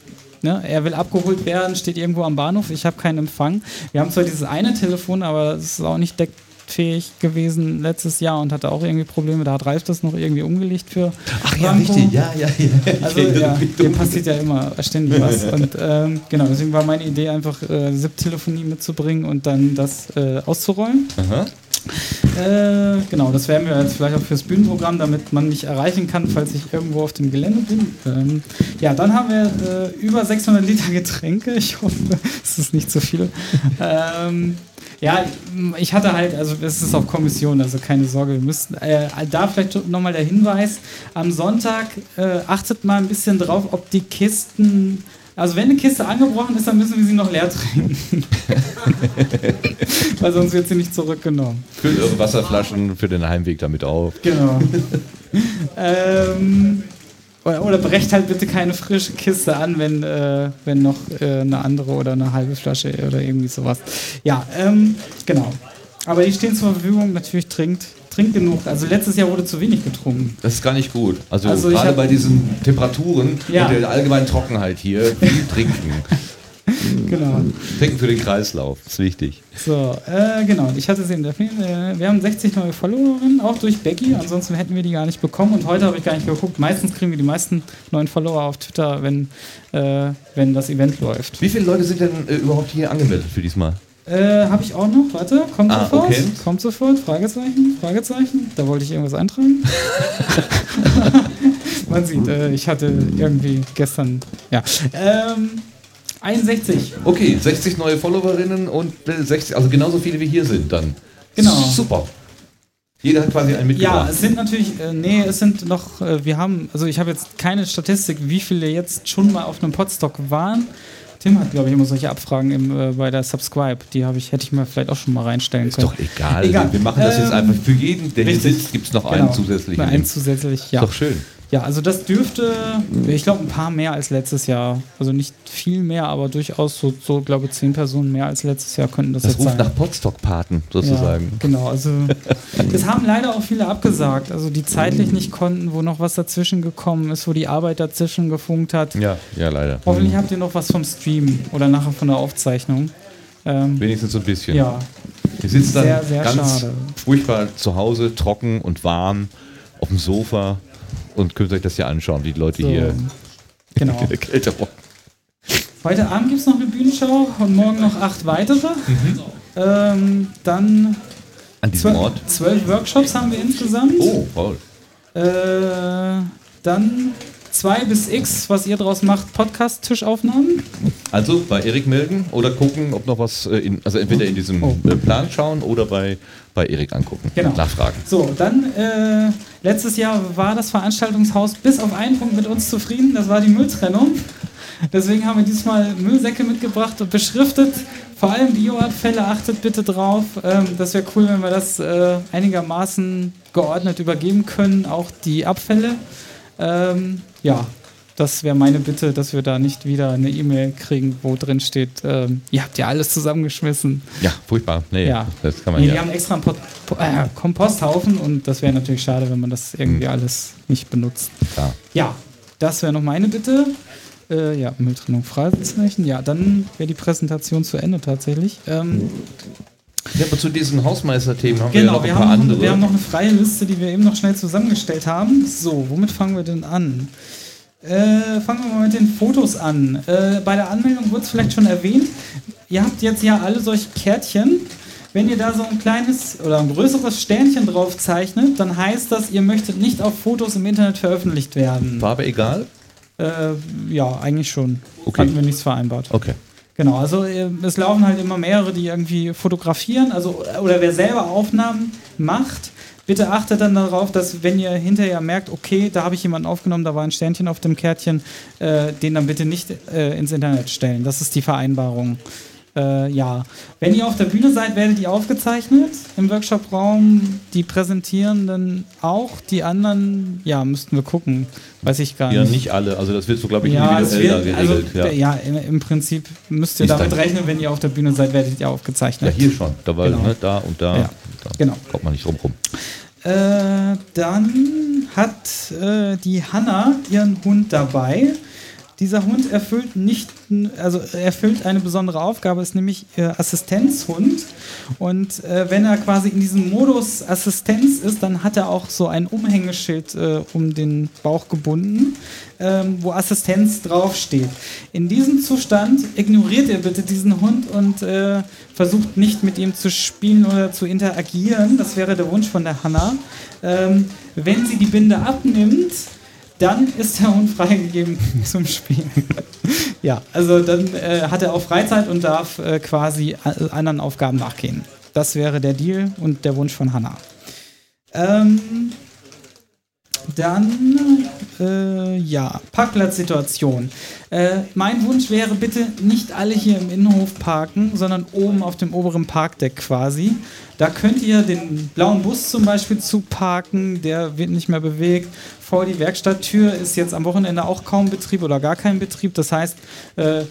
ne, er will abgeholt werden, steht irgendwo am Bahnhof, ich habe keinen Empfang. Wir haben zwar dieses eine Telefon, aber es ist auch nicht deckfähig gewesen letztes Jahr und hatte auch irgendwie Probleme. Da hat Ralf das noch irgendwie umgelegt für Ach ja, Franco. richtig. Ja, ja, ja. Also [laughs] ja, dem passiert ja immer ständig was. [laughs] Und ähm, genau, deswegen war meine Idee einfach äh, SIP-Telefonie mitzubringen und dann das äh, auszurollen. Aha. Äh, genau, das werden wir jetzt vielleicht auch fürs Bühnenprogramm, damit man mich erreichen kann, falls ich irgendwo auf dem Gelände bin. Ähm, ja, dann haben wir äh, über 600 Liter Getränke. Ich hoffe, [laughs] es ist nicht zu viel. ähm, Ja, ich hatte halt, also es ist auf Kommission, also keine Sorge, wir müssen, äh, da vielleicht nochmal der Hinweis, am Sonntag äh, achtet mal ein bisschen drauf, ob die Kisten, also wenn eine Kiste angebrochen ist, dann müssen wir sie noch leer trinken. [laughs] Weil sonst wird sie nicht zurückgenommen. Füllt eure Wasserflaschen für den Heimweg damit auf. Genau. ähm, oder, oder brecht halt bitte keine frische Kiste an, wenn, äh, wenn noch äh, eine andere oder eine halbe Flasche oder irgendwie sowas. Ja, ähm, genau. Aber die stehen zur Verfügung, natürlich trinkt, trinkt genug. Also letztes Jahr wurde zu wenig getrunken. Das ist gar nicht gut. Also, Also gerade bei diesen Temperaturen Ja. und der allgemeinen Trockenheit hier, viel [laughs] trinken. Genau. Trinken für den Kreislauf, ist wichtig. So, äh, genau. Ich hatte in der Film. Äh, wir haben 60 neue Followerinnen, auch durch Becky. Ansonsten hätten wir die gar nicht bekommen. Und heute habe ich gar nicht geguckt. Meistens kriegen wir die meisten neuen Follower auf Twitter, wenn, äh, wenn das Event läuft. Wie viele Leute sind denn äh, überhaupt hier angemeldet für diesmal? Äh, habe ich auch noch. Warte, kommt Ah, sofort. okay. Kommt sofort. Fragezeichen, Fragezeichen. Da wollte ich irgendwas eintragen. [laughs] Man sieht, äh, ich hatte irgendwie gestern, ja. Ähm, 61. Okay, 60 neue Followerinnen und äh, 60, also genauso viele wie hier sind dann. Genau. Super. Jeder hat quasi einen Ja, mitgebracht. es sind natürlich, äh, nee, es sind noch, äh, wir haben, also ich habe jetzt keine Statistik, wie viele jetzt schon mal auf einem Podstock waren. Tim hat, glaube ich, immer solche Abfragen im, äh, bei der Subscribe. Die habe ich, hätte ich mir vielleicht auch schon mal reinstellen ist können. doch egal. Egal. Wir machen das jetzt Ähm, einfach für jeden, der hier richtig. sitzt, gibt es noch Genau. einen zusätzlichen. Einen zusätzlich, ja. Ist doch schön. Ja, also das dürfte, ich glaube, ein paar mehr als letztes Jahr. Also nicht viel mehr, aber durchaus so, so glaube ich, zehn Personen mehr als letztes Jahr könnten das, Das jetzt ruft sein. nach Podstock-Paten sozusagen. Ja, genau, also [laughs] das haben leider auch viele abgesagt, also die zeitlich nicht konnten, wo noch was dazwischen gekommen ist, wo die Arbeit dazwischen gefunkt hat. Ja, ja, leider. Hoffentlich habt ihr noch was vom Stream oder nachher von der Aufzeichnung. Ähm, Wenigstens so ein bisschen. ja, Ihr sitzt dann Sehr, sehr ganz schade. furchtbar zu Hause, trocken und warm, auf dem Sofa und könnt euch das hier anschauen, wie die Leute so, hier genau. in der Kälte. Heute Abend gibt es noch eine Bühnenschau und morgen noch acht weitere. Ähm, dann An diesem zwölf, Ort. zwölf Workshops haben wir insgesamt. Oh, Paul. Äh, dann zwei bis x, was ihr draus macht, Podcast-Tischaufnahmen. Also bei Erik melden oder gucken, ob noch was, äh, in, also entweder in diesem Oh. äh, Plan schauen oder bei, bei Erik angucken. Genau. Nachfragen. So, dann äh, letztes Jahr war das Veranstaltungshaus bis auf einen Punkt mit uns zufrieden, das war die Mülltrennung. Deswegen haben wir diesmal Müllsäcke mitgebracht und beschriftet. Vor allem Bioabfälle, achtet bitte drauf. Ähm, das wäre cool, wenn wir das äh, einigermaßen geordnet übergeben können, auch die Abfälle. Ähm, ja, das wäre meine Bitte, dass wir da nicht wieder eine E-Mail kriegen, wo drin steht, ähm, ihr habt ja alles zusammengeschmissen. Ja, furchtbar. Nee, Ja. das kann man Nee, ja. wir haben extra einen Pot Po- äh, Komposthaufen und das wäre natürlich schade, wenn man das irgendwie Hm. alles nicht benutzt. Klar. Ja, das wäre noch meine Bitte. Äh, ja, Mülltrennung, Fragezeichen. Ja, dann wäre die Präsentation zu Ende tatsächlich. Ähm, Ja, aber zu diesen Hausmeister-Themen haben wir ja genau, noch ein wir paar haben, andere. noch, wir haben noch eine freie Liste, die wir eben noch schnell zusammengestellt haben. So, womit fangen wir denn an? Äh, fangen wir mal mit den Fotos an. Äh, bei der Anmeldung wurde es vielleicht schon erwähnt. Ihr habt jetzt ja alle solche Kärtchen. Wenn ihr da so ein kleines oder ein größeres Sternchen drauf zeichnet, dann heißt das, ihr möchtet nicht auf Fotos im Internet veröffentlicht werden. Farbe egal? Äh, ja, eigentlich schon. Okay. Hatten wir nichts vereinbart. Okay. Genau, also äh, es laufen halt immer mehrere, die irgendwie fotografieren, also oder wer selber Aufnahmen macht, bitte achtet dann darauf, dass wenn ihr hinterher merkt, okay, da habe ich jemanden aufgenommen, da war ein Sternchen auf dem Kärtchen, äh, den dann bitte nicht äh, ins Internet stellen. Das ist die Vereinbarung. Äh, ja, wenn ihr auf der Bühne seid, werdet ihr aufgezeichnet im Workshop-Raum. Die Präsentierenden auch, die anderen, ja, müssten wir gucken. Weiß ich gar Ja, nicht. nicht alle. Also das wird so, glaube ich, Ja, individuell wird, also, geregelt. ja. ja, im, im Prinzip müsst ihr Ist damit rechnen, wenn ihr auf der Bühne seid, werdet ihr ja, aufgezeichnet. hier schon. Da war Genau. ne, da und da. Ja, da genau. Kommt man nicht drum rum. Äh, dann hat äh, die Hanna ihren Hund dabei. Dieser Hund erfüllt nicht, also erfüllt eine besondere Aufgabe, ist nämlich ihr Assistenzhund. Und äh, wenn er quasi in diesem Modus Assistenz ist, dann hat er auch so ein Umhängeschild äh, um den Bauch gebunden, ähm, wo Assistenz draufsteht. In diesem Zustand ignoriert ihr bitte diesen Hund und äh, versucht nicht mit ihm zu spielen oder zu interagieren. Das wäre der Wunsch von der Hanna. Ähm, wenn sie die Binde abnimmt, dann ist der Hund freigegeben [laughs] zum Spielen. Ja, also dann äh, hat er auch Freizeit und darf äh, quasi anderen Aufgaben nachgehen. Das wäre der Deal und der Wunsch von Hannah. Ähm, dann, äh, ja, Parkplatzsituation. Äh, mein Wunsch wäre bitte nicht alle hier im Innenhof parken, sondern oben auf dem oberen Parkdeck quasi. Da könnt ihr den blauen Bus zum Beispiel zuparken, der wird nicht mehr bewegt. Vor die Werkstatttür ist jetzt am Wochenende auch kaum Betrieb oder gar kein Betrieb. Das heißt, äh,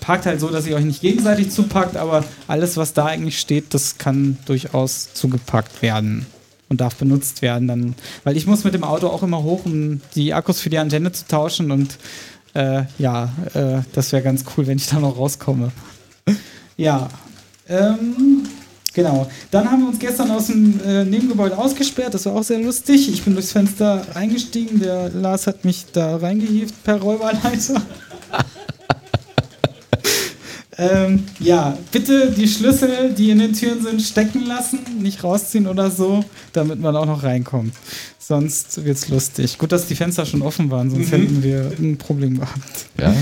parkt halt so, dass ihr euch nicht gegenseitig zuparkt, aber alles, was da eigentlich steht, das kann durchaus zugepackt werden und darf benutzt werden. Dann, weil ich muss mit dem Auto auch immer hoch, um die Akkus für die Antenne zu tauschen und äh, ja, äh, das wäre ganz cool, wenn ich da noch rauskomme. [laughs] ja, ähm, genau. Dann haben wir uns gestern aus dem äh, Nebengebäude ausgesperrt, das war auch sehr lustig. Ich bin durchs Fenster eingestiegen, der Lars hat mich da reingehievt per Räuberleiter. [laughs] Ähm, ja, bitte die Schlüssel, die in den Türen sind, stecken lassen, nicht rausziehen oder so, damit man auch noch reinkommt. Sonst wird's lustig. Gut, dass die Fenster schon offen waren, sonst hätten wir ein Problem gehabt. Ja.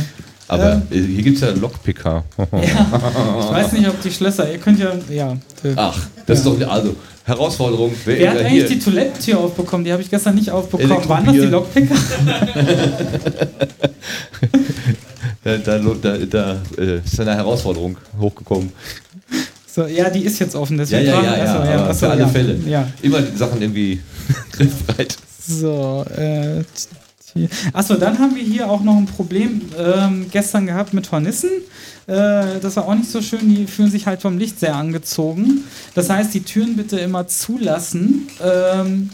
Aber äh, hier gibt es ja Lockpicker. Ich weiß nicht, ob die Schlösser, ihr könnt ja, ja. Ach, das ist doch also Herausforderung. Wer, Wer hat eigentlich die hier? Toilettentür aufbekommen? Die habe ich gestern nicht aufbekommen. Waren das die. Lockpicker? [laughs] [laughs] Da, da, da, da äh, ist eine Herausforderung hochgekommen. So, ja, die ist jetzt offen, Ja, deswegen. ja, ja, fragen- ja, achso, achso, für alle ja. Fälle. Ja. Immer die Sachen irgendwie [laughs] griffbereit. So, äh, achso, dann haben wir hier auch noch ein Problem ähm, gestern gehabt mit Hornissen. Äh, das war auch nicht so schön, die fühlen sich halt vom Licht sehr angezogen. Das heißt, die Türen bitte immer zulassen, ähm,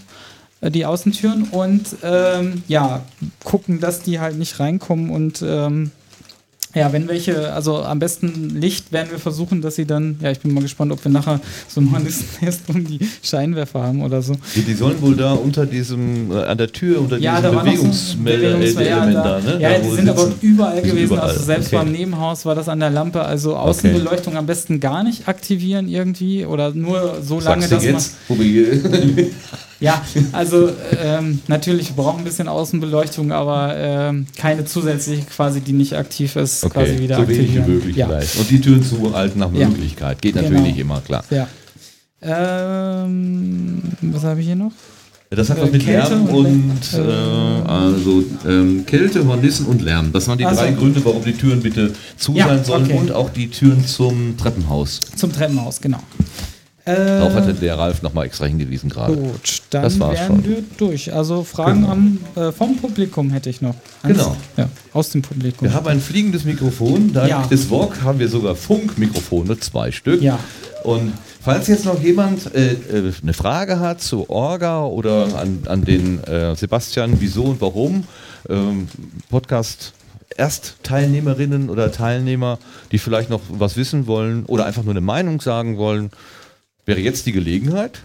äh, die Außentüren, und ähm, ja, gucken, dass die halt nicht reinkommen und ähm, ja, wenn welche, also am besten Licht werden wir versuchen, dass sie dann, ja, ich bin mal gespannt, ob wir nachher so ein Hornissennest um die Scheinwerfer haben oder so. Die, die sollen wohl da unter diesem, äh, an der Tür, unter Ja, diesem noch so Bewegungsmelder-Element Bewegungsmelder da, ne? Ja, da, die sind aber überall gewesen. überall, Also selbst okay. beim Nebenhaus war das an der Lampe. Also Außenbeleuchtung am besten gar nicht aktivieren irgendwie oder nur so lange, Sagst dass man. jetzt, wir [laughs] Ja, also ähm, natürlich wir brauchen ein bisschen Außenbeleuchtung, aber ähm, keine zusätzliche quasi, die nicht aktiv ist, quasi wieder so wenig wie aktivieren. möglich ja. vielleicht. Und die Türen zuhalten nach Ja. Möglichkeit. Geht natürlich Genau. nicht immer, klar. Ja. Ähm, was habe ich hier noch? Das hat was mit Kälte Lärm und und, äh, also ähm, Kälte, Hornissen und Lärm. Das waren die Ach drei. Gründe, warum die Türen bitte zu Ja, sein sollen okay. und auch die Türen zum Treppenhaus. Zum Treppenhaus, genau. Äh, Darauf hatte der Ralf nochmal extra hingewiesen gerade. Gut, dann Das war's wären schon. wir durch. Also Fragen Genau. am, äh, vom Publikum hätte ich noch. Ans- Genau. Ja, aus dem Publikum. Wir haben ein fliegendes Mikrofon. Dank Ja. des VOG haben wir sogar Funkmikrofone, zwei Stück. Ja. Und falls jetzt noch jemand äh, äh, eine Frage hat zu Orga oder an, an den äh, Sebastian, wieso und warum, ähm, Podcast Erstteilnehmerinnen oder Teilnehmer, die vielleicht noch was wissen wollen oder einfach nur eine Meinung sagen wollen, wäre jetzt die Gelegenheit.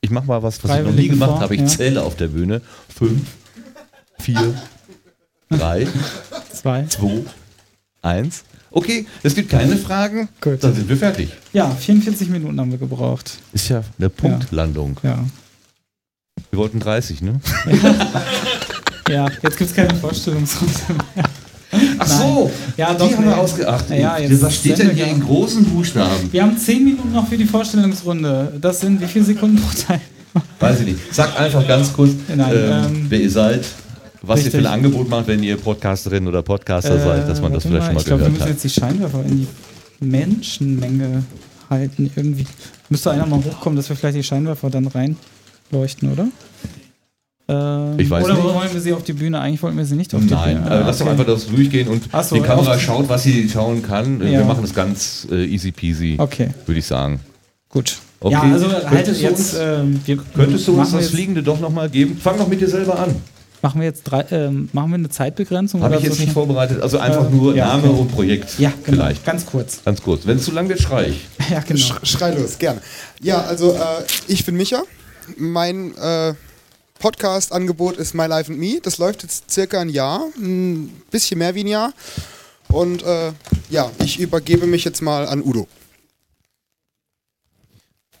Ich mache mal was, was ich noch nie gemacht vor, habe. Ich ja. zähle auf der Bühne. Fünf, vier, [laughs] drei, Zwei. zwei, eins. Okay, es gibt keine Fragen. Gut. Dann sind wir fertig. Ja, 44 Minuten haben wir gebraucht. Ist ja eine Punktlandung. Ja. Wir wollten 30, ne? [laughs] Ja, jetzt gibt es keine Vorstellungsrunde mehr. Ach so, Ja, doch. die haben nee. wir ausgeachtet. Ja, jetzt Was steht denn hier in großen Buchstaben? Wir haben 10 Minuten noch für die Vorstellungsrunde. Das sind wie viele Sekunden pro Teil? Weiß ich nicht. Sagt einfach ganz kurz, Nein, ähm, ähm, wer ihr seid, was ihr richtig. für ein Angebot macht, wenn ihr Podcasterin oder Podcaster seid, dass man das Äh, vielleicht schon mal Ich glaube, wir gehört müssen hat. jetzt die Scheinwerfer in die Menschenmenge halten. Irgendwie müsste einer mal hochkommen, dass wir vielleicht die Scheinwerfer dann reinleuchten, oder? Ähm, Ich weiß oder nicht. wollen wir sie auf die Bühne? Eigentlich wollten wir sie nicht auf die Nein, Bühne. also Ah, lass doch okay. einfach das durchgehen und so, die Kamera schaut, was sie schauen kann. Wir Ja. machen das ganz äh, easy peasy, Okay, würde ich sagen. gut. Okay. Ja, also Könntest du jetzt. uns- ähm, wir Könntest du uns wir das Fliegende doch nochmal geben? Fang doch mit dir selber an. Machen wir jetzt drei, ähm, machen wir eine Zeitbegrenzung? Habe ich jetzt so nicht vorbereitet. Also einfach Äh, nur ja, Name okay. und Projekt. Ja, genau. Vielleicht. Ganz kurz. Ganz kurz. Wenn es zu lang wird, schrei ich. [laughs] Ja, genau. Sch schrei los, gerne. Ja, also äh, ich bin Micha. Mein äh, Podcast-Angebot ist My Life and Me. Das läuft jetzt circa ein Jahr, ein bisschen mehr wie ein Jahr. Und äh, ja, ich übergebe mich jetzt mal an Udo.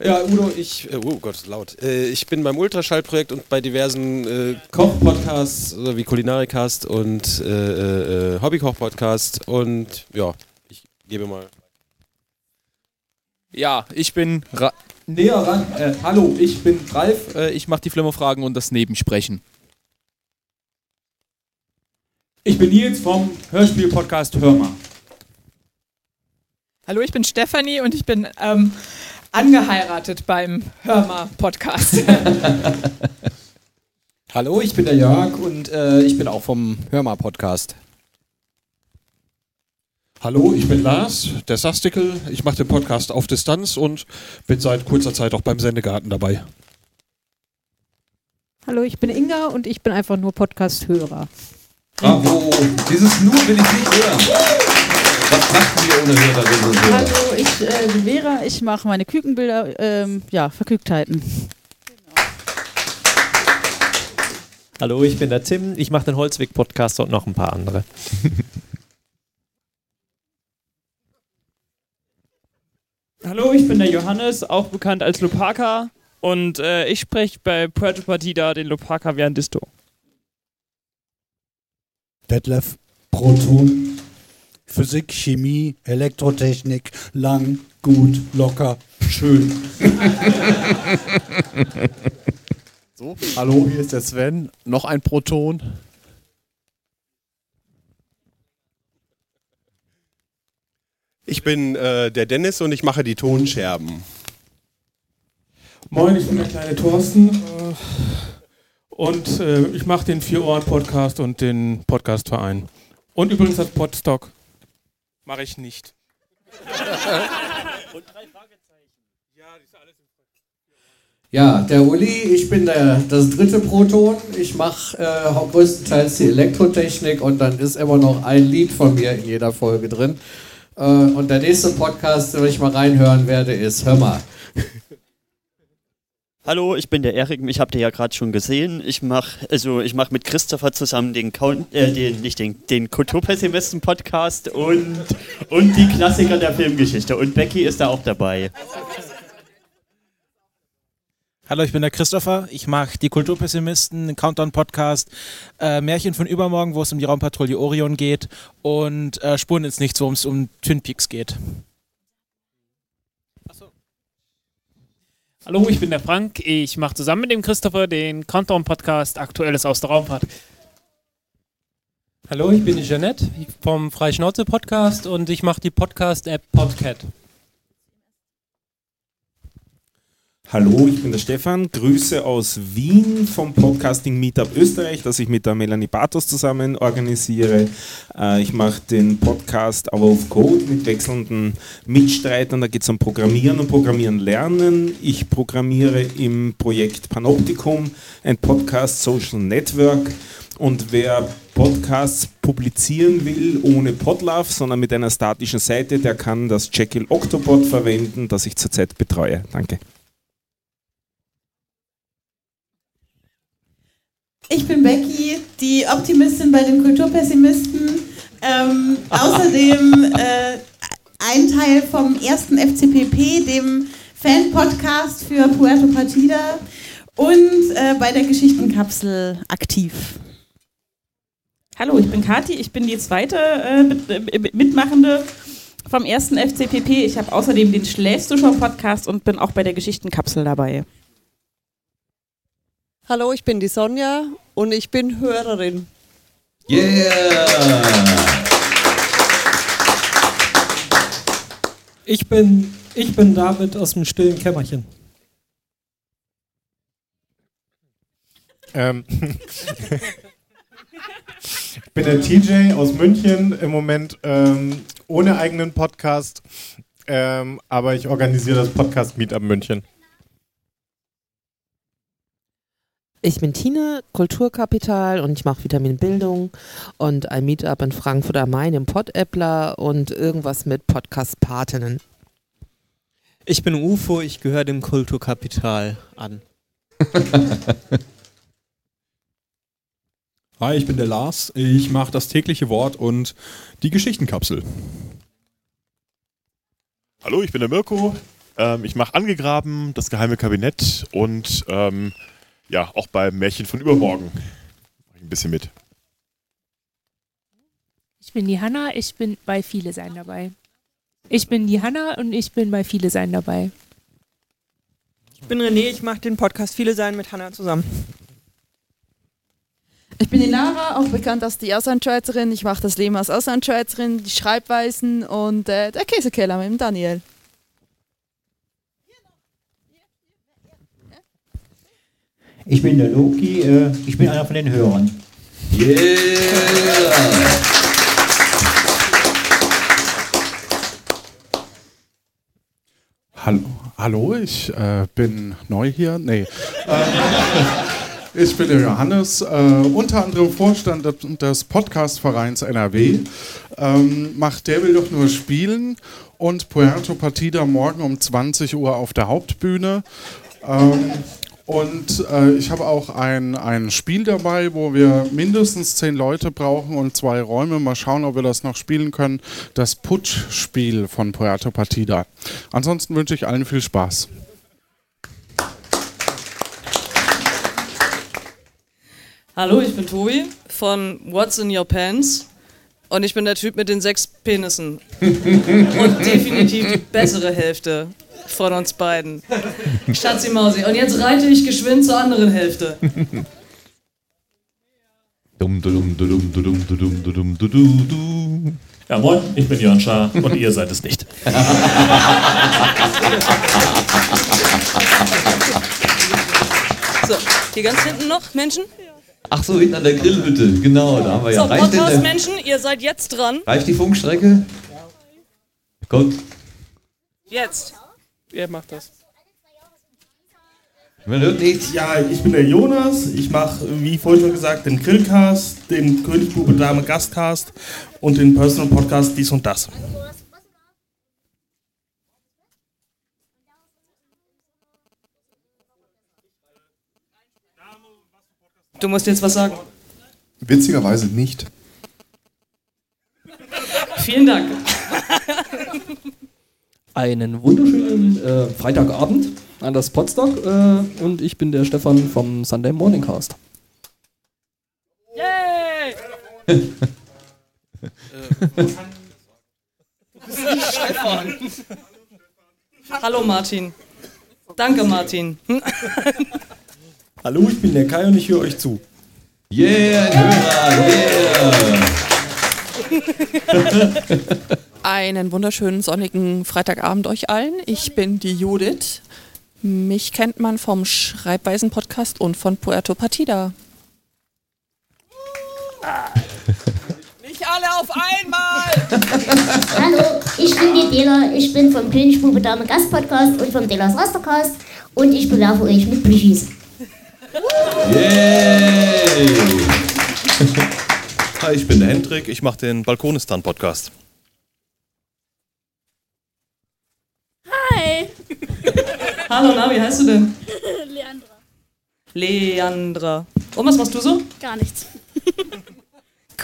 Ja, Udo, ich, äh, oh Gott, laut. Äh, ich bin beim Ultraschallprojekt und bei diversen äh, Koch-Podcasts so wie Kulinarikast und äh, äh, Hobbykoch-Podcast und ja, ich gebe mal. Ja, ich bin Ra näher ran. Äh, hallo, ich bin Ralf. Äh, ich mache die Flimmerfragen und das Nebensprechen. Ich bin Nils vom Hörspiel-Podcast Hörmer. Hallo, ich bin Stefanie und ich bin ähm, angeheiratet beim Hörmer-Podcast. [laughs] Hallo, ich bin der Jörg und äh, ich bin auch vom Hörmer-Podcast. Hallo, ich bin Lars, der Sastikel. Ich mache den Podcast auf Distanz und bin seit kurzer Zeit auch beim Sendegarten dabei. Hallo, ich bin Inga und ich bin einfach nur Podcast-Hörer. Bravo! Dieses Nur will ich nicht hören. Was macht ihr ohne Hörerinnen und Hörer? Hallo, ich äh, bin Vera, ich mache meine Kükenbilder, ähm, ja, Verkügtheiten. Hallo, ich bin der Tim. Ich mache den Holzweg-Podcast und noch ein paar andere. [laughs] Hallo, ich bin der Johannes, auch bekannt als Lopaka. Und äh, ich spreche bei Puerto Partida den Lopaka Viandisto. Detlef, Proton, Physik, Chemie, Elektrotechnik, lang, gut, locker, schön. [laughs] So, hallo, hier ist der Sven. Noch ein Proton. Ich bin äh, der Dennis und ich mache die Tonscherben. Moin, ich bin der kleine Thorsten äh, und äh, ich mache den Vier-Ohren-Podcast und den Podcastverein. Und übrigens das Podstock mache ich nicht. [laughs] Ja, der Uli, ich bin der, das dritte Proton. Ich mache äh, größtenteils die Elektrotechnik und dann ist immer noch ein Lied von mir in jeder Folge drin. Äh, und der nächste Podcast, den ich mal reinhören werde, ist Hör mal. Hallo, ich bin der Erik. Ich habe dir ja gerade schon gesehen. Ich mache also ich mache mit Christopher zusammen den Count, äh, den nicht den den Kulturpessimisten Podcast und und die Klassiker der Filmgeschichte und Becky ist da auch dabei. Hallo, ich bin der Christopher. Ich mache die Kulturpessimisten, den Countdown-Podcast, äh, Märchen von übermorgen, wo es um die Raumpatrouille Orion geht und äh, Spuren ins Nichts, wo es um Twin Peaks geht. Hallo, ich bin der Frank. Ich mache zusammen mit dem Christopher den Countdown-Podcast Aktuelles aus der Raumfahrt. Hallo, ich bin die Jeanette vom Freischnauze-Podcast und ich mache die Podcast-App Podcat. Hallo, ich bin der Stefan. Grüße aus Wien vom Podcasting Meetup Österreich, das ich mit der Melanie Bartos zusammen organisiere. Äh, ich mache den Podcast Our of Code mit wechselnden Mitstreitern. Da geht es um Programmieren und Programmieren lernen. Ich programmiere im Projekt Panoptikum, ein Podcast Social Network. Und wer Podcasts publizieren will, ohne Podlove, sondern mit einer statischen Seite, der kann das Jekyll Octobot verwenden, das ich zurzeit betreue. Danke. Ich bin Becky, die Optimistin bei den Kulturpessimisten. Ähm, außerdem äh, ein Teil vom ersten FCPP, dem Fan-Podcast für Puerto Partida und äh, bei der Geschichtenkapsel aktiv. Hallo, ich bin Kathi, ich bin die zweite äh, mit, äh, Mitmachende vom ersten FCPP. Ich habe außerdem den Schläfst du schon Podcast und bin auch bei der Geschichtenkapsel dabei. Hallo, ich bin die Sonja und ich bin Hörerin. Yeah! Ich bin, ich bin David aus dem stillen Kämmerchen. Ähm. ich bin der TJ aus München, im Moment ähm, ohne eigenen Podcast, ähm, aber ich organisiere das Podcast Meetup München. Ich bin Tine, Kulturkapital und ich mache Vitaminbildung und ein Meetup in Frankfurt am Main im Pod-Appler und irgendwas mit Podcast-Patinnen. Ich bin UFO, ich gehöre dem Kulturkapital an. [laughs] Hi, ich bin der Lars. Ich mache das tägliche Wort und die Geschichtenkapsel. Hallo, ich bin der Mirko. Ähm, ich mache Angegraben, das geheime Kabinett und ähm, ja, auch beim Märchen von übermorgen mache ich ein bisschen mit. Ich bin die Hanna, ich bin bei Viele Sein dabei. Ich bin die Hanna und ich bin bei Viele Sein dabei. Ich bin René, ich mache den Podcast Viele Sein mit Hanna zusammen. Ich bin die Lara, auch bekannt als die Auslandschweizerin. Ich mache das Leben als Auslandschweizerin, die Schreibweisen und äh, der Käsekeller mit dem Daniel. Ich bin der Loki, äh, ich bin einer von den Hörern. Yeah! Hallo, hallo ich äh, bin neu hier. Nee. Ähm, ich bin der Johannes, äh, unter anderem Vorstand des- des Podcastvereins NRW. Ähm, macht Der will doch nur spielen und Puerto Partida morgen um 20 Uhr auf der Hauptbühne. Ähm, und äh, ich habe auch ein, ein Spiel dabei, wo wir mindestens zehn Leute brauchen und zwei Räume. Mal schauen, ob wir das noch spielen können. Das Putsch-Spiel von Puerto Partida. Ansonsten wünsche ich allen viel Spaß. Hallo, ich bin Tobi von What's in Your Pants und ich bin der Typ mit den sechs Penissen. Und definitiv die bessere Hälfte von uns beiden. Schatzi Mausi. Und jetzt reite ich geschwind zur anderen Hälfte. Dum, Ja, moin, ich bin Jörn Schaar und ihr seid es nicht. so, hier ganz hinten noch Menschen? Ja. Ach so, hinten an der Grillhütte. Genau, da haben wir ja. So, Reicht, denn der, Podcast-Menschen, ihr seid jetzt dran. reicht die Funkstrecke? Kommt. Jetzt. Wer macht das? Man hört nichts. Ja, ich bin der Jonas. Ich mache, wie vorhin schon gesagt, den Grillcast, den Königsbube Dame Gastcast und den Personal Podcast Dies und Das. Du musst jetzt was sagen. Witzigerweise nicht. Vielen Dank. Einen wunderschönen äh, Freitagabend an das Podstock äh, und ich bin der Stefan vom Sunday Morning Cast. Yay! Stefan. Hallo Martin. Danke Martin. Hallo, ich bin der Kai und ich höre euch zu. Yeah, ein Hörer, yeah! Einen wunderschönen sonnigen Freitagabend euch allen. Ich bin die Judith. Mich kennt man vom Schreibweisen-Podcast und von Puerto Partida. Nicht alle auf einmal! Hallo, ich bin die Dela, ich bin vom Königsbube Dame Gast Podcast und vom Delas Rastercast und ich bewerfe euch mit Plüschis. Yay! Hi, ich bin der Hendrik, ich mache den Balkonistan-Podcast. Hi! Hallo, na, wie heißt du denn? Leandra. Leandra. Und was machst du so? Gar nichts.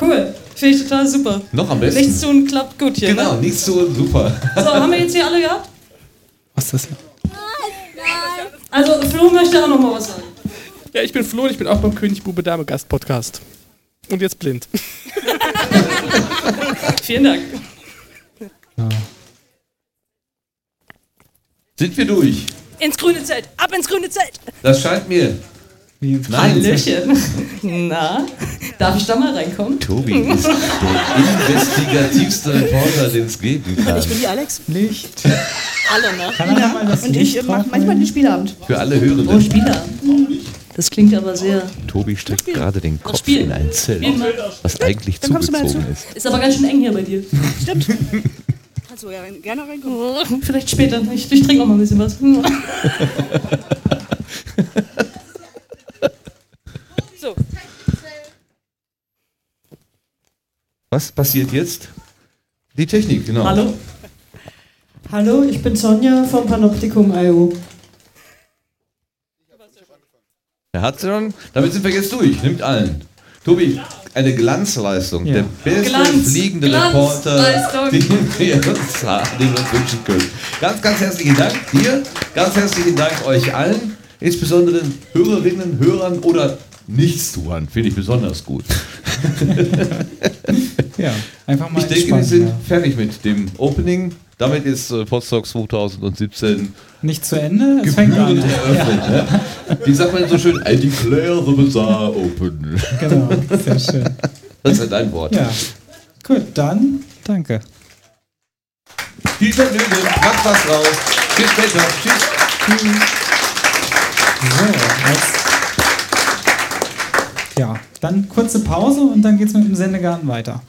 Cool. Finde ich total super. Noch am besten. Nichts tun klappt gut hier. Genau, Ne? nichts so super. So, haben wir jetzt hier alle gehabt? Was ist das hier? Also, Flo möchte auch noch mal was sagen. Ja, ich bin Flo und ich bin auch beim Königsbube Dame Gast Podcast. Und jetzt blind. [laughs] Vielen Dank. Sind wir durch? Ins grüne Zelt. Ab ins grüne Zelt. Das scheint mir. Nein. Hallöchen. Na, darf ich da mal reinkommen? Tobi ist der investigativste Reporter, den es geben kann. Ich bin die Alex. Nicht. Hallo, ne? Kann er mal das Und ich mache manchmal den Spielabend. Für alle Hörenden. Oh, Spielabend. Das klingt aber sehr. Tobi steckt gerade den Kopf in ein Zelt, was eigentlich Dann kommst du mal zugezogen ist. Ist aber ganz schön eng hier bei dir. Stimmt. [laughs] Kannst du ja gerne reinkommen. Vielleicht später. Ich, ich trinke noch mal ein bisschen was. [laughs] So. Was passiert jetzt? Die Technik, genau. Hallo. Hallo, ich bin Sonja vom Panoptikum.io. Er hat schon. Damit sind wir jetzt durch. Nimmt allen. Tobi, eine Glanzleistung. Ja. Der beste Glanz, fliegende Glanzleistung. Reporter, den wir, uns, [laughs] den wir uns wünschen können. Ganz, ganz herzlichen Dank dir. Ganz herzlichen Dank euch allen. Insbesondere den Hörerinnen, Hörern oder Nichtstuern. Finde ich besonders gut. [laughs] Ja, einfach mal Ich denke, wir sind ja. fertig mit dem Opening. Damit ist äh, Potsdok 2017 Nicht zu Ende, es fängt an. eröffnet. Ja. Ja. Wie sagt man so schön? I declare the bazaar open. Genau, sehr schön. Das ist ja dein Wort. Ja. Gut, dann danke. Viel Vergnügen, macht was draus. Bis später. Tschüss. So, jetzt. Ja, dann kurze Pause und dann geht's mit dem Sendegarten weiter.